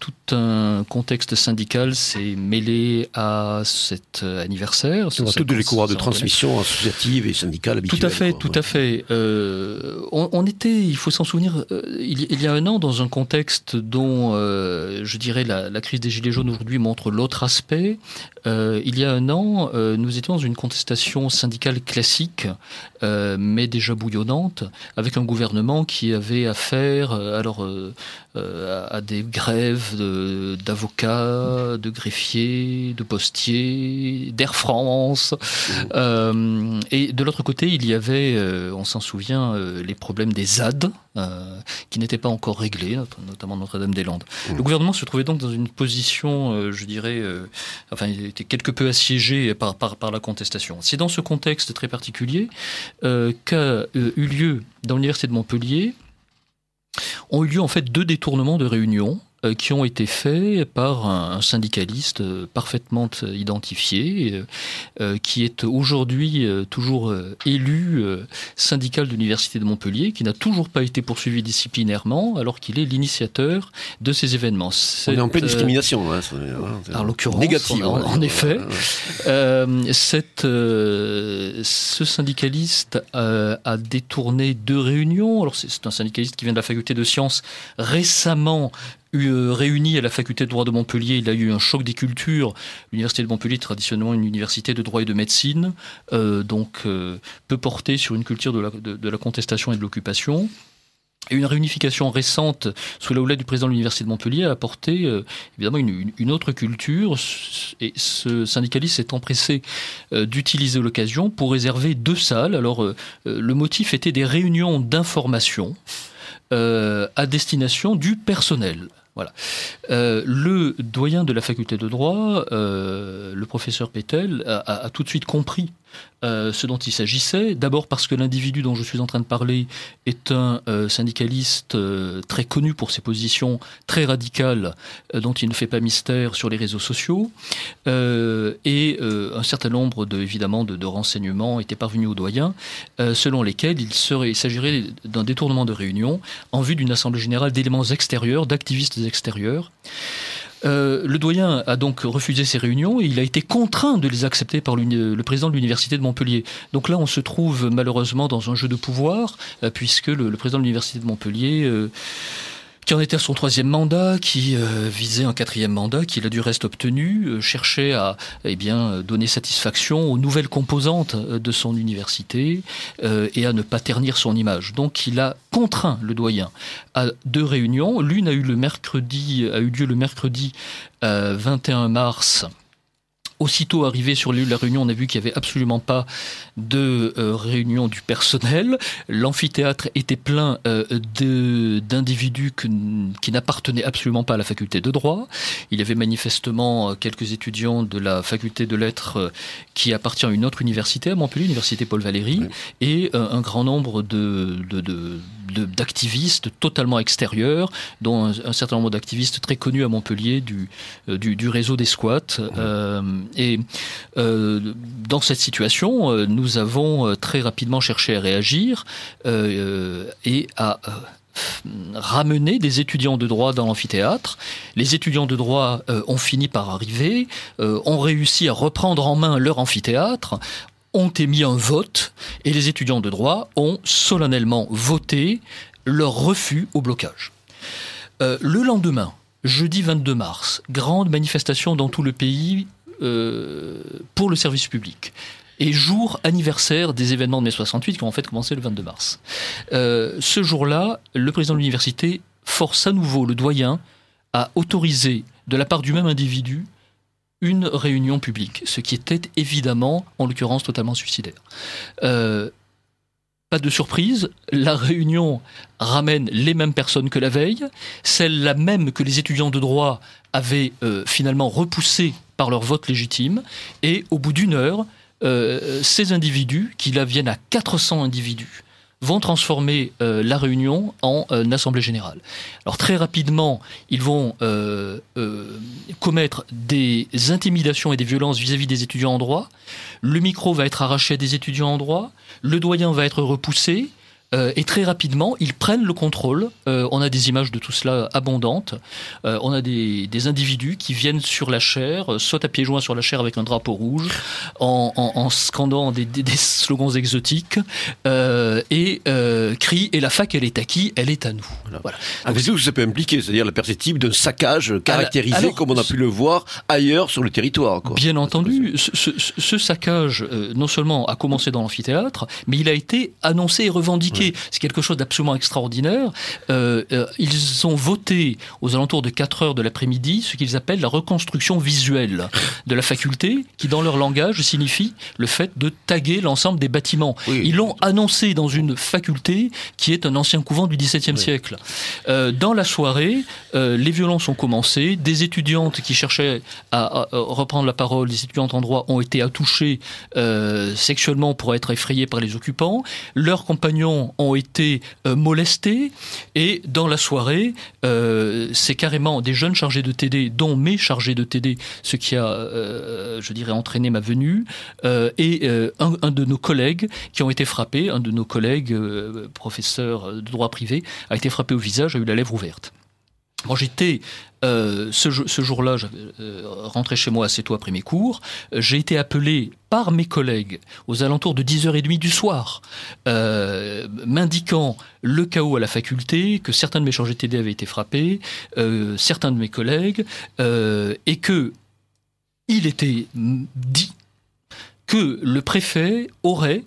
tout un contexte syndical s'est mêlé à cet anniversaire. Sur toutes les courroies de transmission associative et syndicale habituelle. Tout à fait, tout à fait. Euh, on, était, il faut s'en souvenir, il, y a un an dans un contexte dont, je dirais, la, la, crise des Gilets jaunes aujourd'hui montre l'autre aspect. il y a un an, nous étions dans une contestation syndicale classique, mais déjà bouillonnante, avec un gouvernement qui avait affaire, euh, euh, à des grèves d'avocats, de, greffiers, de postiers, d'Air France. Mmh. Euh, et de l'autre côté, il y avait, on s'en souvient, les problèmes des ZAD, qui n'étaient pas encore réglés, notamment Notre-Dame-des-Landes. Mmh. Le gouvernement se trouvait donc dans une position, je dirais, enfin, il était quelque peu assiégé par, par, par la contestation. C'est dans ce contexte très particulier qu'a eu lieu dans l'université de Montpellier ont eu lieu en fait deux détournements de réunions qui ont été faits par un, syndicaliste euh, parfaitement identifié, euh, qui est aujourd'hui toujours élu syndical de l'Université de Montpellier, qui n'a toujours pas été poursuivi disciplinairement, alors qu'il est l'initiateur de ces événements. On est en pleine discrimination, hein, en l'occurrence, négative, en, effet. cette, ce syndicaliste a détourné deux réunions. Alors c'est un syndicaliste qui vient de la faculté de sciences récemment euh, réuni à la faculté de droit de Montpellier, il a eu un choc des cultures. L'université de Montpellier, traditionnellement une université de droit et de médecine, euh, donc euh, peut porter sur une culture de la, contestation et de l'occupation. Et une réunification récente sous la houlette du président de l'université de Montpellier a apporté évidemment une, autre culture. Et ce syndicaliste s'est empressé d'utiliser l'occasion pour réserver deux salles. Alors le motif était des réunions d'information à destination du personnel. Voilà. Euh, le doyen de la faculté de droit, euh, le professeur Pétel, a, tout de suite compris euh, ce dont il s'agissait. D'abord parce que l'individu dont je suis en train de parler est un euh, syndicaliste euh, très connu pour ses positions très radicales, dont il ne fait pas mystère sur les réseaux sociaux, et un certain nombre de, de, renseignements étaient parvenus au doyen, selon lesquels il s'agirait d'un détournement de réunion en vue d'une assemblée générale d'éléments extérieurs, d'activistes extérieurs. Euh, le doyen a donc refusé ces réunions et il a été contraint de les accepter par le président de l'université de Montpellier. Donc là, on se trouve malheureusement dans un jeu de pouvoir, euh, puisque le, président de l'université de Montpellier... Euh, qui en était à son troisième mandat, qui euh, visait un quatrième mandat, qu'il a du reste obtenu, euh, cherchait à eh bien, donner satisfaction aux nouvelles composantes euh, de son université et à ne pas ternir son image. Donc il a contraint le doyen à deux réunions. L'une a eu le mercredi, a eu lieu le mercredi 21 mars Aussitôt arrivé sur la réunion, on a vu qu'il n'y avait absolument pas de euh, réunion du personnel. L'amphithéâtre était plein euh, d'individus qui n'appartenaient absolument pas à la faculté de droit. Il y avait manifestement euh, quelques étudiants de la faculté de lettres qui appartient à une autre université à Montpellier, l'université Paul Valéry, et un grand nombre de, de d'activistes totalement extérieurs, dont un, certain nombre d'activistes très connus à Montpellier du, euh, du, réseau des squats. Euh, et euh, dans cette situation, nous avons très rapidement cherché à réagir et à ramener des étudiants de droit dans l'amphithéâtre. Les étudiants de droit ont fini par arriver, ont réussi à reprendre en main leur amphithéâtre, ont émis un vote et les étudiants de droit ont solennellement voté leur refus au blocage. Euh, le lendemain, jeudi 22 mars, grande manifestation dans tout le pays euh, pour le service public et jour anniversaire des événements de mai 68 qui ont en fait commencé le 22 mars. Euh, ce jour-là, le président de l'université force à nouveau le doyen à autoriser de la part du même individu une réunion publique, ce qui était évidemment, en l'occurrence, totalement suicidaire. Euh, pas de surprise, la réunion ramène les mêmes personnes que la veille, celles-là même que les étudiants de droit avaient euh, finalement repoussées par leur vote légitime, et au bout d'une heure, euh, ces individus, qui là viennent à 400 individus, vont transformer euh, la réunion en euh, assemblée générale. Alors très rapidement, ils vont euh, commettre des intimidations et des violences vis-à-vis des étudiants en droit. Le micro va être arraché à des étudiants en droit. Le doyen va être repoussé. Euh, et très rapidement, ils prennent le contrôle. Euh, on a des images de tout cela abondantes. Euh, on a des, des, individus qui viennent sur la chair, sautent à pieds joints sur la chair avec un drapeau rouge, en, en, en scandant des, des, des, slogans exotiques et crient Et la fac, elle est à qui? Elle est à nous. Voilà. voilà. Ah, Donc, ça peut impliquer, c'est-à-dire la perspective d'un saccage caractérisé alors, comme on a pu le voir ailleurs sur le territoire. Quoi. Bien entendu, ce, ce, ce saccage, non seulement a commencé dans l'amphithéâtre, mais il a été annoncé et revendiqué. C'est quelque chose d'absolument extraordinaire. Euh, euh, ils ont voté aux alentours de 4 heures de l'après-midi ce qu'ils appellent la reconstruction visuelle de la faculté, qui dans leur langage signifie le fait de taguer l'ensemble des bâtiments. Oui. Ils l'ont annoncé dans une faculté qui est un ancien couvent du XVIIe oui. siècle. Euh, dans la soirée, les violences ont commencé. Des étudiantes qui cherchaient à, à, reprendre la parole, des étudiantes en droit, ont été attouchées sexuellement pour être effrayées par les occupants. Leurs compagnons ont été euh, molestés et dans la soirée, euh, c'est carrément des jeunes chargés de TD, dont mes chargés de TD, ce qui a, euh, je dirais, entraîné ma venue, et un, un, de nos collègues qui ont été frappés, un de nos collègues professeurs de droit privé, a été frappé au visage, a eu la lèvre ouverte. Moi, j'étais euh, ce, jour-là, je euh, rentré chez moi assez tôt après mes cours. J'ai été appelé par mes collègues aux alentours de 10h30 du soir, euh, m'indiquant le chaos à la faculté, que certains de mes chargés TD avaient été frappés, euh, certains de mes collègues, et que il était dit que le préfet aurait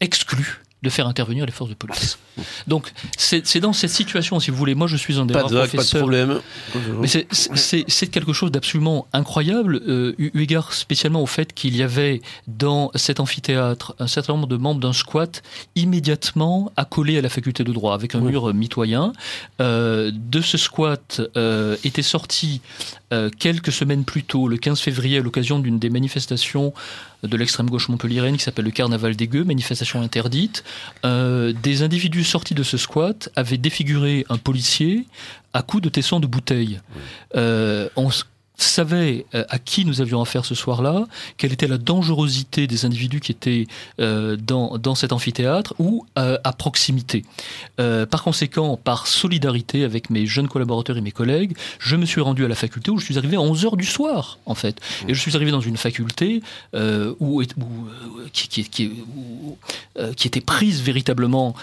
exclu de faire intervenir les forces de police. Donc c'est dans cette situation, si vous voulez, moi je suis un des rares professeurs. Pas de problème. Mais c'est quelque chose d'absolument incroyable, euh, eu égard spécialement au fait qu'il y avait dans cet amphithéâtre un certain nombre de membres d'un squat immédiatement accolés à la faculté de droit, avec un oui. mur mitoyen. Euh, de ce squat euh, était sorti quelques semaines plus tôt, le 15 février, à l'occasion d'une des manifestations de l'extrême gauche montpelliéraine qui s'appelle le Carnaval des Gueux, manifestation interdite. Euh, des individus sortis de ce squat avaient défiguré un policier à coups de tesson de bouteille. Euh, on savait euh, à qui nous avions affaire ce soir-là, quelle était la dangerosité des individus qui étaient euh, dans, dans cet amphithéâtre ou euh, à proximité. Par conséquent, par solidarité avec mes jeunes collaborateurs et mes collègues, je me suis rendu à la faculté où je suis arrivé à 11 heures du soir, en fait. Et je suis arrivé dans une faculté où, où, où, qui, était prise véritablement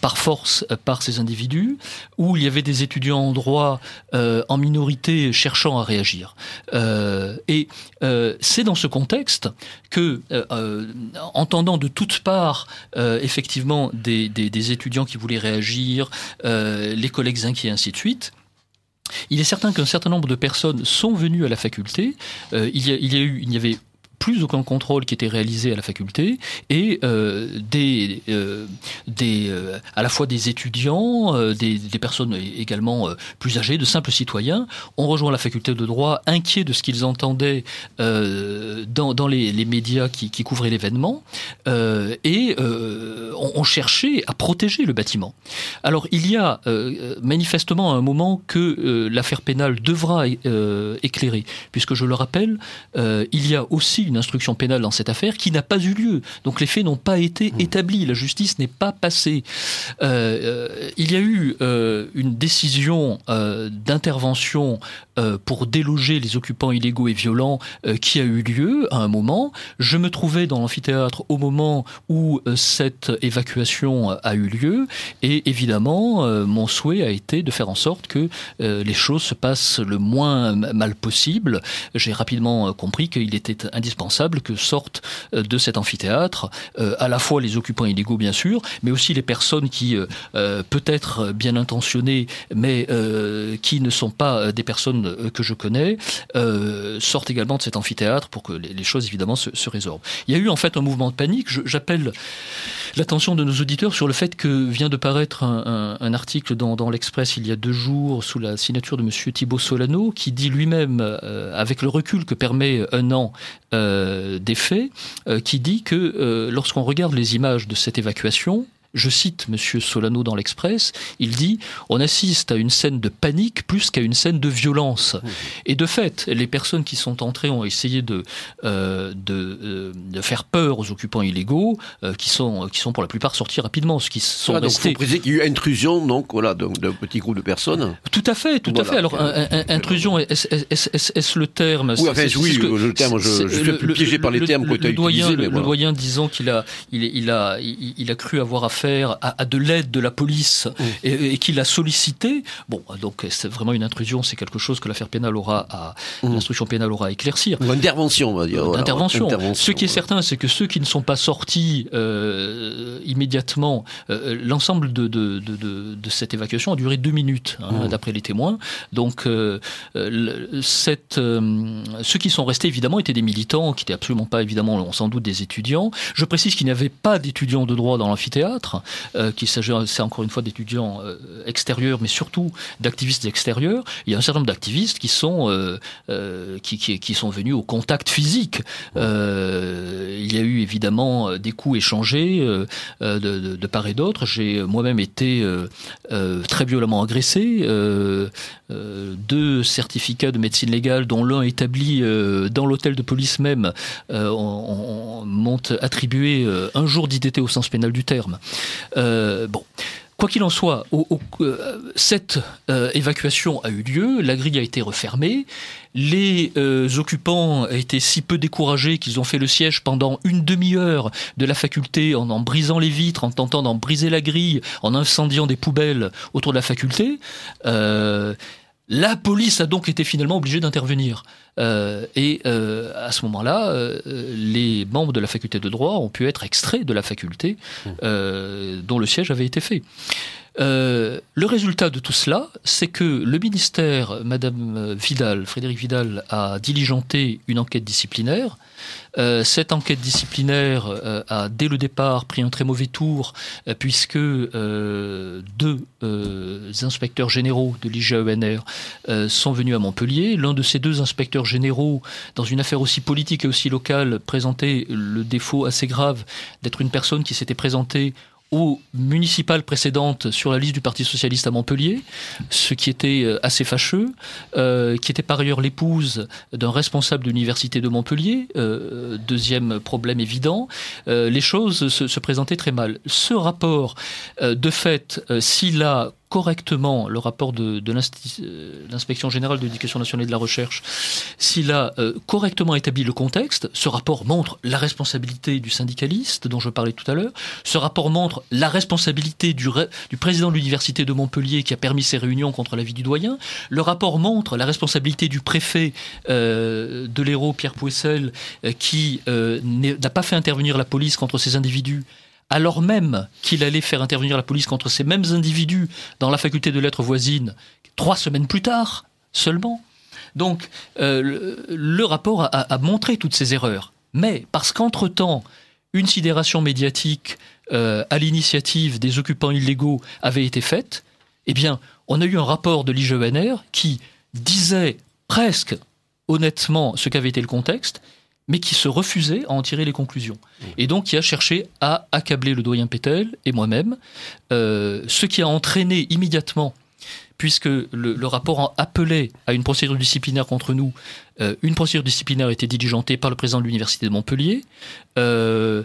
par force par ces individus, où il y avait des étudiants en droit en minorité cherchant à réagir. Euh, et euh, c'est dans ce contexte que, euh, entendant de toutes parts effectivement des, des, étudiants qui voulaient réagir, les collègues inquiets, ainsi de suite, il est certain qu'un certain nombre de personnes sont venues à la faculté. il, y a, il y a eu, il y avait plus aucun contrôle qui était réalisé à la faculté et euh, des, euh, des euh, à la fois des étudiants, des, personnes également plus âgées, de simples citoyens, ont rejoint la faculté de droit inquiets de ce qu'ils entendaient dans, dans les, les, médias qui, qui couvraient l'événement et ont, ont, cherché à protéger le bâtiment. Alors il y a manifestement un moment que l'affaire pénale devra éclairer, puisque je le rappelle, il y a aussi une une instruction pénale dans cette affaire qui n'a pas eu lieu. Donc les faits n'ont pas été mmh. établis, la justice n'est pas passée. Euh, euh, il y a eu une décision d'intervention pour déloger les occupants illégaux et violents qui a eu lieu à un moment. Je me trouvais dans l'amphithéâtre au moment où cette évacuation a eu lieu et évidemment mon souhait a été de faire en sorte que les choses se passent le moins mal possible. J'ai rapidement compris qu'il était indispensable que sortent euh, de cet amphithéâtre euh, à la fois les occupants illégaux bien sûr, mais aussi les personnes qui euh, peut-être bien intentionnées, mais qui ne sont pas des personnes que je connais, sortent également de cet amphithéâtre pour que les choses évidemment se, résorbent. Il y a eu en fait un mouvement de panique. J'appelle l'attention de nos auditeurs sur le fait que vient de paraître un, article dans, l'Express il y a deux jours sous la signature de Monsieur Thibault Solano qui dit lui-même, avec le recul que permet un an euh, des faits, euh, qui dit que euh, lorsqu'on regarde les images de cette évacuation, je cite Monsieur Solano dans l'Express, il dit on assiste à une scène de panique plus qu'à une scène de violence. Et de fait, les personnes qui sont entrées ont essayé de euh, de, euh, de, faire peur aux occupants illégaux, euh, qui sont qui sont pour la plupart sortis rapidement, ce qui sont voilà, restés. Donc, qu'il y a eu intrusion, donc voilà, d'un petit groupe de personnes. Tout à fait, tout voilà. à fait. Alors, un, un, intrusion, est-ce est, est, le terme Oui, enfin, oui, que, le terme, je, je suis peu piégé par les le, termes que tu as doyen, utilisés. Le, voilà. doyen disant qu'il a, il, il a, il, il, a cru avoir affaire à, à de l'aide de la police mmh. et, et qu'il a sollicité. Bon, donc c'est vraiment une intrusion, c'est quelque chose que l'affaire pénale aura à, mmh. l'instruction pénale aura à éclaircir. Ou intervention, on va dire. Voilà, intervention. Ce qui est certain, c'est que ceux qui ne sont pas sortis euh, immédiatement, euh, l'ensemble de, de, de, de, cette évacuation a duré deux minutes, hein, mmh. d'après les témoins. Donc, euh, cette, euh, ceux qui sont restés, évidemment, étaient des militants, qui n'étaient absolument pas, évidemment, sans doute des étudiants. Je précise qu'il n'y avait pas d'étudiants de droit dans l'amphithéâtre, euh, qu'il s'agissait encore une fois d'étudiants euh, extérieurs, mais surtout d'activistes extérieurs. Il y a un certain nombre d'activistes qui sont euh, qui, sont venus au contact physique. il y a eu évidemment des coups échangés de, part et d'autre. J'ai moi-même été très violemment agressé. deux certificats de médecine légale, dont l'un établi dans l'hôtel de police même, m'ont attribué un jour d'ITT au sens pénal du terme. Euh. Quoi qu'il en soit, euh, cette euh, évacuation a eu lieu, la grille a été refermée, les occupants étaient si peu découragés qu'ils ont fait le siège pendant une demi-heure de la faculté en en brisant les vitres, en tentant d'en briser la grille, en incendiant des poubelles autour de la faculté. La police a donc été finalement obligée d'intervenir. Euh, et euh, à ce moment-là, euh, les membres de la faculté de droit ont pu être extraits de la faculté euh, dont le siège avait été fait. Euh, le résultat de tout cela, c'est que le ministère, Madame Vidal, Frédéric Vidal, a diligenté une enquête disciplinaire. Euh, cette enquête disciplinaire euh, a dès le départ pris un très mauvais tour puisque deux inspecteurs généraux de l'IGAENR sont venus à Montpellier. L'un de ces deux inspecteurs généraux, dans une affaire aussi politique et aussi locale, présentait le défaut assez grave d'être une personne qui s'était présentée aux municipales précédentes sur la liste du Parti socialiste à Montpellier, ce qui était assez fâcheux, euh, qui était par ailleurs l'épouse d'un responsable de l'université de Montpellier, euh, deuxième problème évident, euh, les choses se, se, présentaient très mal. Ce rapport, de fait, s'il a correctement le rapport de, de l'inspection générale de l'éducation nationale et de la recherche, s'il a euh, correctement établi le contexte, ce rapport montre la responsabilité du syndicaliste dont je parlais tout à l'heure, ce rapport montre la responsabilité du, président de l'université de Montpellier qui a permis ces réunions contre l'avis du doyen, le rapport montre la responsabilité du préfet euh, de l'Hérault, Pierre Pouessel, euh, qui n'a pas fait intervenir la police contre ces individus alors même qu'il allait faire intervenir la police contre ces mêmes individus dans la faculté de lettres voisine trois semaines plus tard seulement. Donc euh, le, rapport a, a, montré toutes ces erreurs. Mais parce qu'entre-temps, une sidération médiatique euh, à l'initiative des occupants illégaux avait été faite, eh bien, on a eu un rapport de l'IGENR qui disait presque honnêtement ce qu'avait été le contexte, mais qui se refusait à en tirer les conclusions. Mmh. Et donc qui a cherché à accabler le doyen Pétel et moi-même, euh, ce qui a entraîné immédiatement puisque le, rapport appelait à une procédure disciplinaire contre nous. une procédure disciplinaire a été diligentée par le président de l'Université de Montpellier. Euh,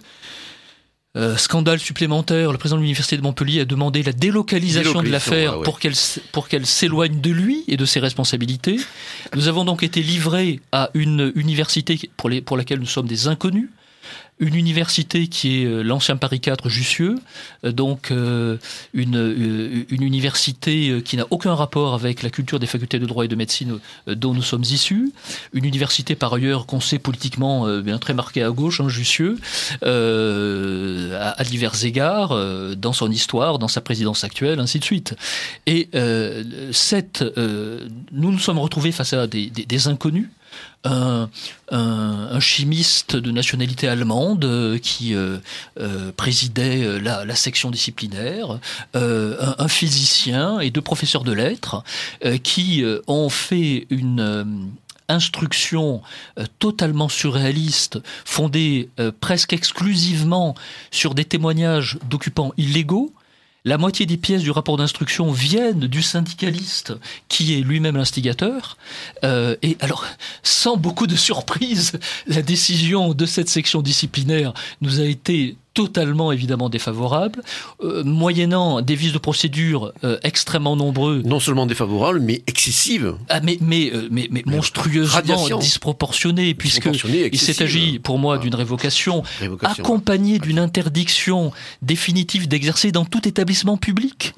scandale supplémentaire, le président de l'université de Montpellier a demandé la délocalisation, de l'affaire pour qu'elle pour qu'elle s'éloigne de lui et de ses responsabilités. Nous avons donc été livrés à une université pour, les, pour laquelle nous sommes des inconnus une université qui est euh, l'ancien Paris 4 Jussieu, euh, donc euh, une, université qui n'a aucun rapport avec la culture des facultés de droit et de médecine dont nous sommes issus, une université par ailleurs qu'on sait politiquement bien très marquée à gauche, hein, Jussieu, à, divers égards, dans son histoire, dans sa présidence actuelle, ainsi de suite. Et cette, nous nous sommes retrouvés face à des inconnus un, chimiste de nationalité allemande euh, qui euh, euh, présidait la, section disciplinaire, un, physicien et deux professeurs de lettres qui ont fait une instruction totalement surréaliste, fondée presque exclusivement sur des témoignages d'occupants illégaux, la moitié des pièces du rapport d'instruction viennent du syndicaliste qui est lui-même l'instigateur. Euh, et alors, sans beaucoup de surprise, la décision de cette section disciplinaire nous a été totalement évidemment défavorable, euh, moyennant des vices de procédure euh, extrêmement nombreux. Non seulement défavorables, mais excessives. Ah, mais, mais, euh, mais, mais monstrueusement disproportionnées, puisqu'il s'est agi pour moi d'une révocation, accompagnée d'une interdiction définitive d'exercer dans tout établissement public,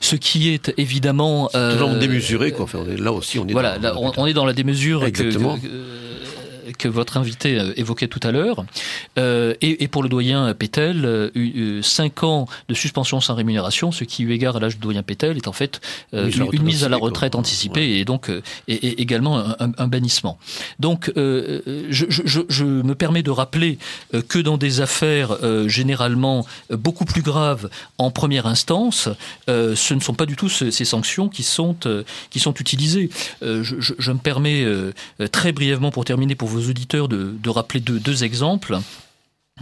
ce qui est évidemment... Toujours démesuré, quoi. Enfin, là aussi, on est voilà, dans, on, est dans la démesure Exactement. que votre invité euh, évoquait tout à l'heure. Euh, et, pour le doyen Pétel, euh, 5 ans de suspension sans rémunération, ce qui, eu égard à l'âge du doyen Pétel, est en fait une, mise à la retraite anticipée et donc et, également un, bannissement. Donc, je, me permets de rappeler que dans des affaires généralement beaucoup plus graves en première instance, ce ne sont pas du tout ces sanctions qui sont, qui sont utilisées. Je, me permets très brièvement pour terminer pour auditeurs de, rappeler deux, exemples.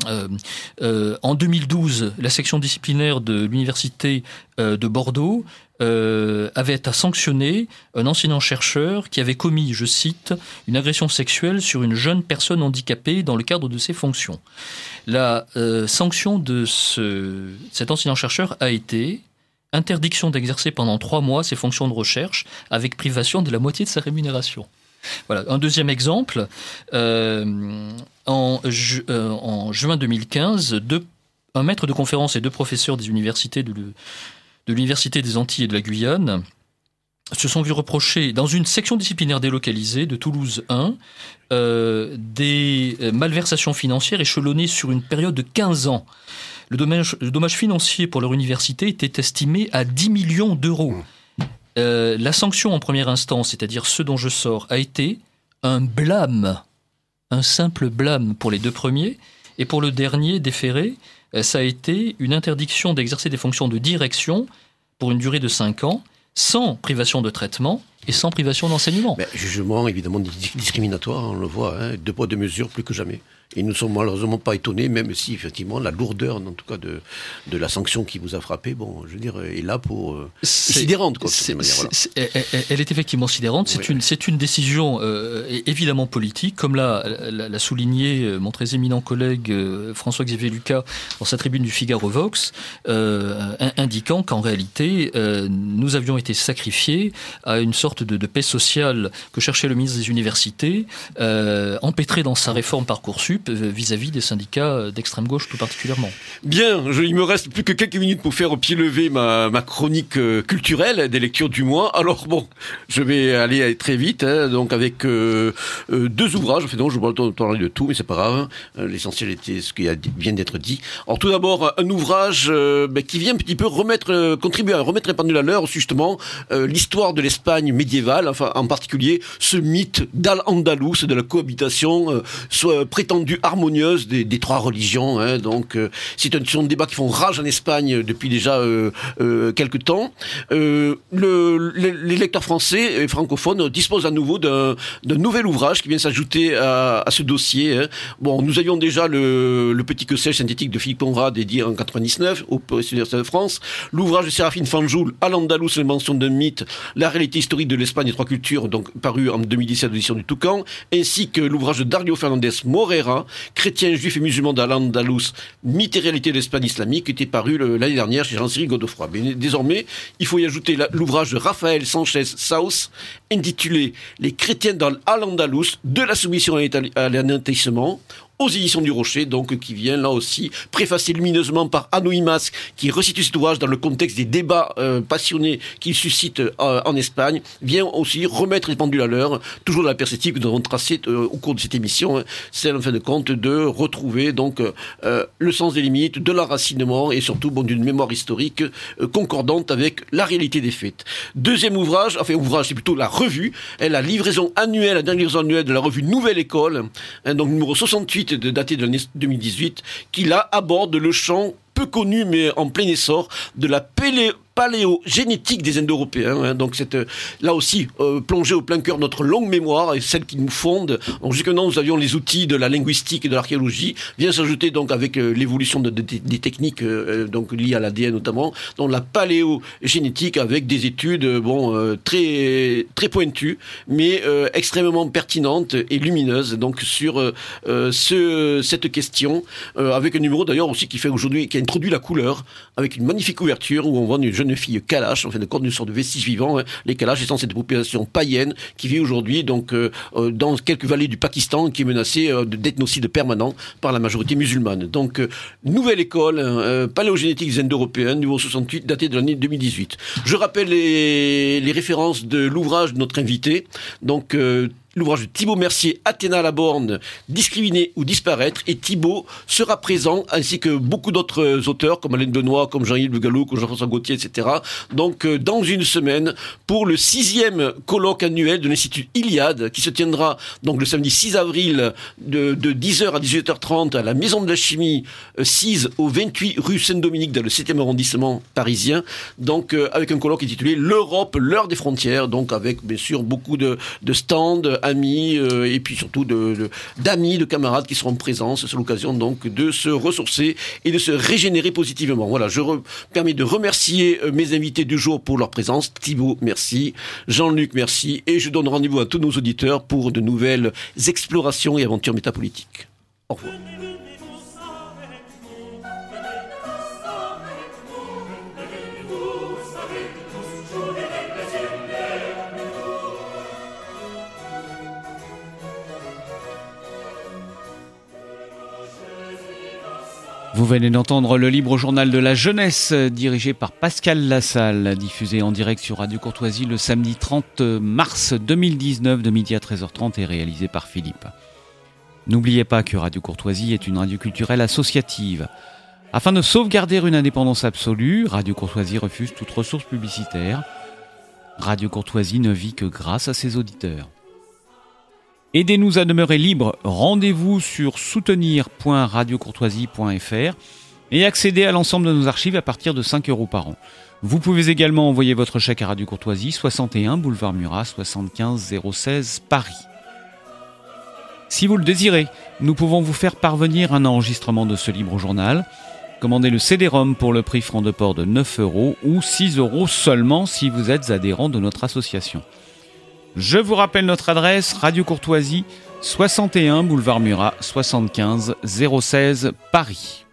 Euh, euh, en 2012, la section disciplinaire de l'université euh, de Bordeaux avait à sanctionner un enseignant-chercheur qui avait commis, je cite, une agression sexuelle sur une jeune personne handicapée dans le cadre de ses fonctions. La sanction de ce, cet enseignant-chercheur a été interdiction d'exercer pendant trois mois ses fonctions de recherche avec privation de la moitié de sa rémunération. Voilà. Un deuxième exemple, euh, en, euh, en, juin 2015, un maître de conférence et deux professeurs des universités de, l'Université des Antilles et de la Guyane se sont vus reprocher, dans une section disciplinaire délocalisée de Toulouse 1, euh, des malversations financières échelonnées sur une période de 15 ans. Le dommage, le dommage financier pour leur université était estimé à 10 millions d'euros. Euh, la sanction en première instance, c'est-à-dire ce dont je sors, a été un blâme, un simple blâme pour les deux premiers, et pour le dernier déféré, euh, ça a été une interdiction d'exercer des fonctions de direction pour une durée de 5 ans, sans privation de traitement et sans privation d'enseignement. jugement évidemment discriminatoire, on le voit, hein, deux poids deux mesures plus que jamais. Et nous ne sommes malheureusement pas étonnés, même si effectivement la lourdeur, en tout cas, de, de la sanction qui vous a frappé, bon, je veux dire, est là pour. Euh, sidérante, quoi, elle, est effectivement sidérante. C'est une, une décision euh, évidemment politique, comme l'a, souligné euh, mon très éminent collègue François-Xavier Lucas dans sa tribune du Figaro Vox, indiquant qu'en réalité, nous avions été sacrifiés à une sorte de, de, paix sociale que cherchait le ministre des Universités, empêtré dans sa réforme Parcoursup vis-à-vis des syndicats euh, d'extrême gauche tout particulièrement. Bien, il me reste plus que quelques minutes pour faire au pied levé ma, chronique euh, culturelle des lectures du mois. Alors bon, je vais aller très vite, hein, donc avec euh, deux ouvrages. Enfin, donc je ne vais pas parler de tout, mais c'est pas grave. Hein. L'essentiel était ce qui vient d'être dit. Alors tout d'abord, un ouvrage ben, qui vient un petit peu remettre, contribuer à remettre les pendules à l'heure, justement, l'histoire de l'Espagne médiévale, enfin en particulier ce mythe d'Al-Andalus, de la cohabitation, soit prétendue prétendue harmonieuse des, trois religions. Hein. donc, euh, c'est un, sont des débats qui font rage en Espagne depuis déjà euh, euh, quelques temps. Euh, le, les, lecteurs français et francophones disposent à nouveau d'un nouvel ouvrage qui vient s'ajouter à, à, ce dossier. Hein. Bon, nous avions déjà le, le petit que synthétique de Philippe Conrad dédié en 99 au Université de France, l'ouvrage de Séraphine Fanjoul, À l'Andalous, l'invention d'un mythe, la réalité historique de l'Espagne et trois cultures, donc paru en 2017 l'édition du Toucan, ainsi que l'ouvrage de Dario Fernandez Morera, chrétien, juif et musulman d'Al-Andalus, mythe et de l'Espagne islamique, qui était paru l'année dernière chez Jean-Cyril Godefroy. Mais désormais, il faut y ajouter l'ouvrage de Raphaël Sanchez Saus, intitulé Les chrétiens dans Al-Andalus, de la soumission à l'anéantissement, aux éditions du Rocher, donc qui vient là aussi préfacé lumineusement par Anouimas, qui resitue cet ouvrage dans le contexte des débats euh, passionnés qu'il suscite euh, en Espagne, vient aussi remettre les pendules à l'heure, toujours dans la perspective que nous avons tracée euh, au cours de cette émission, hein, c'est en fin de compte de retrouver donc le sens des limites, de l'enracinement et surtout bon, d'une mémoire historique concordante avec la réalité des faits. Deuxième ouvrage, enfin ouvrage, c'est plutôt la revue, elle la livraison annuelle, la dernière livraison annuelle de la revue Nouvelle École, hein, donc numéro 68 de daté de l'année 2018, qui là aborde le champ peu connu mais en plein essor de la pélé paléogénétique des Indo-Européens. Hein. donc euh, là aussi euh, plongé au plein cœur notre longue mémoire et celle qui nous fonde. jusque maintenant nous avions les outils de la linguistique et de l'archéologie. Vient s'ajouter donc avec euh, l'évolution de, des techniques donc liées à l'ADN notamment, donc la paléogénétique avec des études bon très très pointues mais extrêmement pertinentes et lumineuses donc sur ce, cette question avec un numéro d'ailleurs aussi qui fait aujourd'hui qui a introduit la couleur avec une magnifique couverture où on voit une jeune jeune fille Kalash, en fin de une sorte de vestige vivant. Hein. Les Kalash étant cette population païenne qui vit aujourd'hui donc euh, euh, dans quelques vallées du Pakistan qui est menacée euh, d'ethnocide permanent par la majorité musulmane. Donc, nouvelle école, hein, paléogénétique des Indo-Européens, niveau 68, daté de l'année 2018. Je rappelle les, les références de l'ouvrage de notre invité. Donc, l'ouvrage de Thibaut Mercier, Athéna la borne, discriminer ou disparaître. Et Thibaut sera présent, ainsi que beaucoup d'autres auteurs, comme Alain Benoît, comme Jean-Yves Le Gallou, comme Jean-François Gauthier, etc. Donc, euh, dans une semaine, pour le sixième colloque annuel de l'Institut Iliade, qui se tiendra donc le samedi 6 avril de, 10h à 18h30 à la Maison de la Chimie, 6 euh, au 28 rue Saint-Dominique, dans le 7e arrondissement parisien. Donc, euh, avec un colloque intitulé L'Europe, l'heure des frontières. Donc, avec, bien sûr, beaucoup de, de stands, amis euh, et puis surtout d'amis, de, camarades qui seront présents. C'est l'occasion donc de se ressourcer et de se régénérer positivement. Voilà, je permets de remercier euh, mes invités du jour pour leur présence. Thibaut, merci. Jean-Luc, merci. Et je donne rendez-vous à tous nos auditeurs pour de nouvelles explorations et aventures métapolitiques. Au revoir. Vous venez d'entendre le libre journal de la jeunesse dirigé par Pascal Lassalle, diffusé en direct sur Radio Courtoisie le samedi 30 mars 2019 de midi à 13h30 et réalisé par Philippe. N'oubliez pas que Radio Courtoisie est une radio culturelle associative. Afin de sauvegarder une indépendance absolue, Radio Courtoisie refuse toute ressource publicitaire. Radio Courtoisie ne vit que grâce à ses auditeurs. Aidez-nous à demeurer libres. Rendez-vous sur soutenir.radiocourtoisie.fr et accédez à l'ensemble de nos archives à partir de 5 euros par an. Vous pouvez également envoyer votre chèque à Radio Courtoisie, 61 boulevard Murat, 75 016 Paris. Si vous le désirez, nous pouvons vous faire parvenir un enregistrement de ce libre journal. Commandez le CD-ROM pour le prix franc de port de 9 euros ou 6 euros seulement si vous êtes adhérent de notre association. Je vous rappelle notre adresse, Radio Courtoisie, 61 boulevard Murat, 75 016 Paris.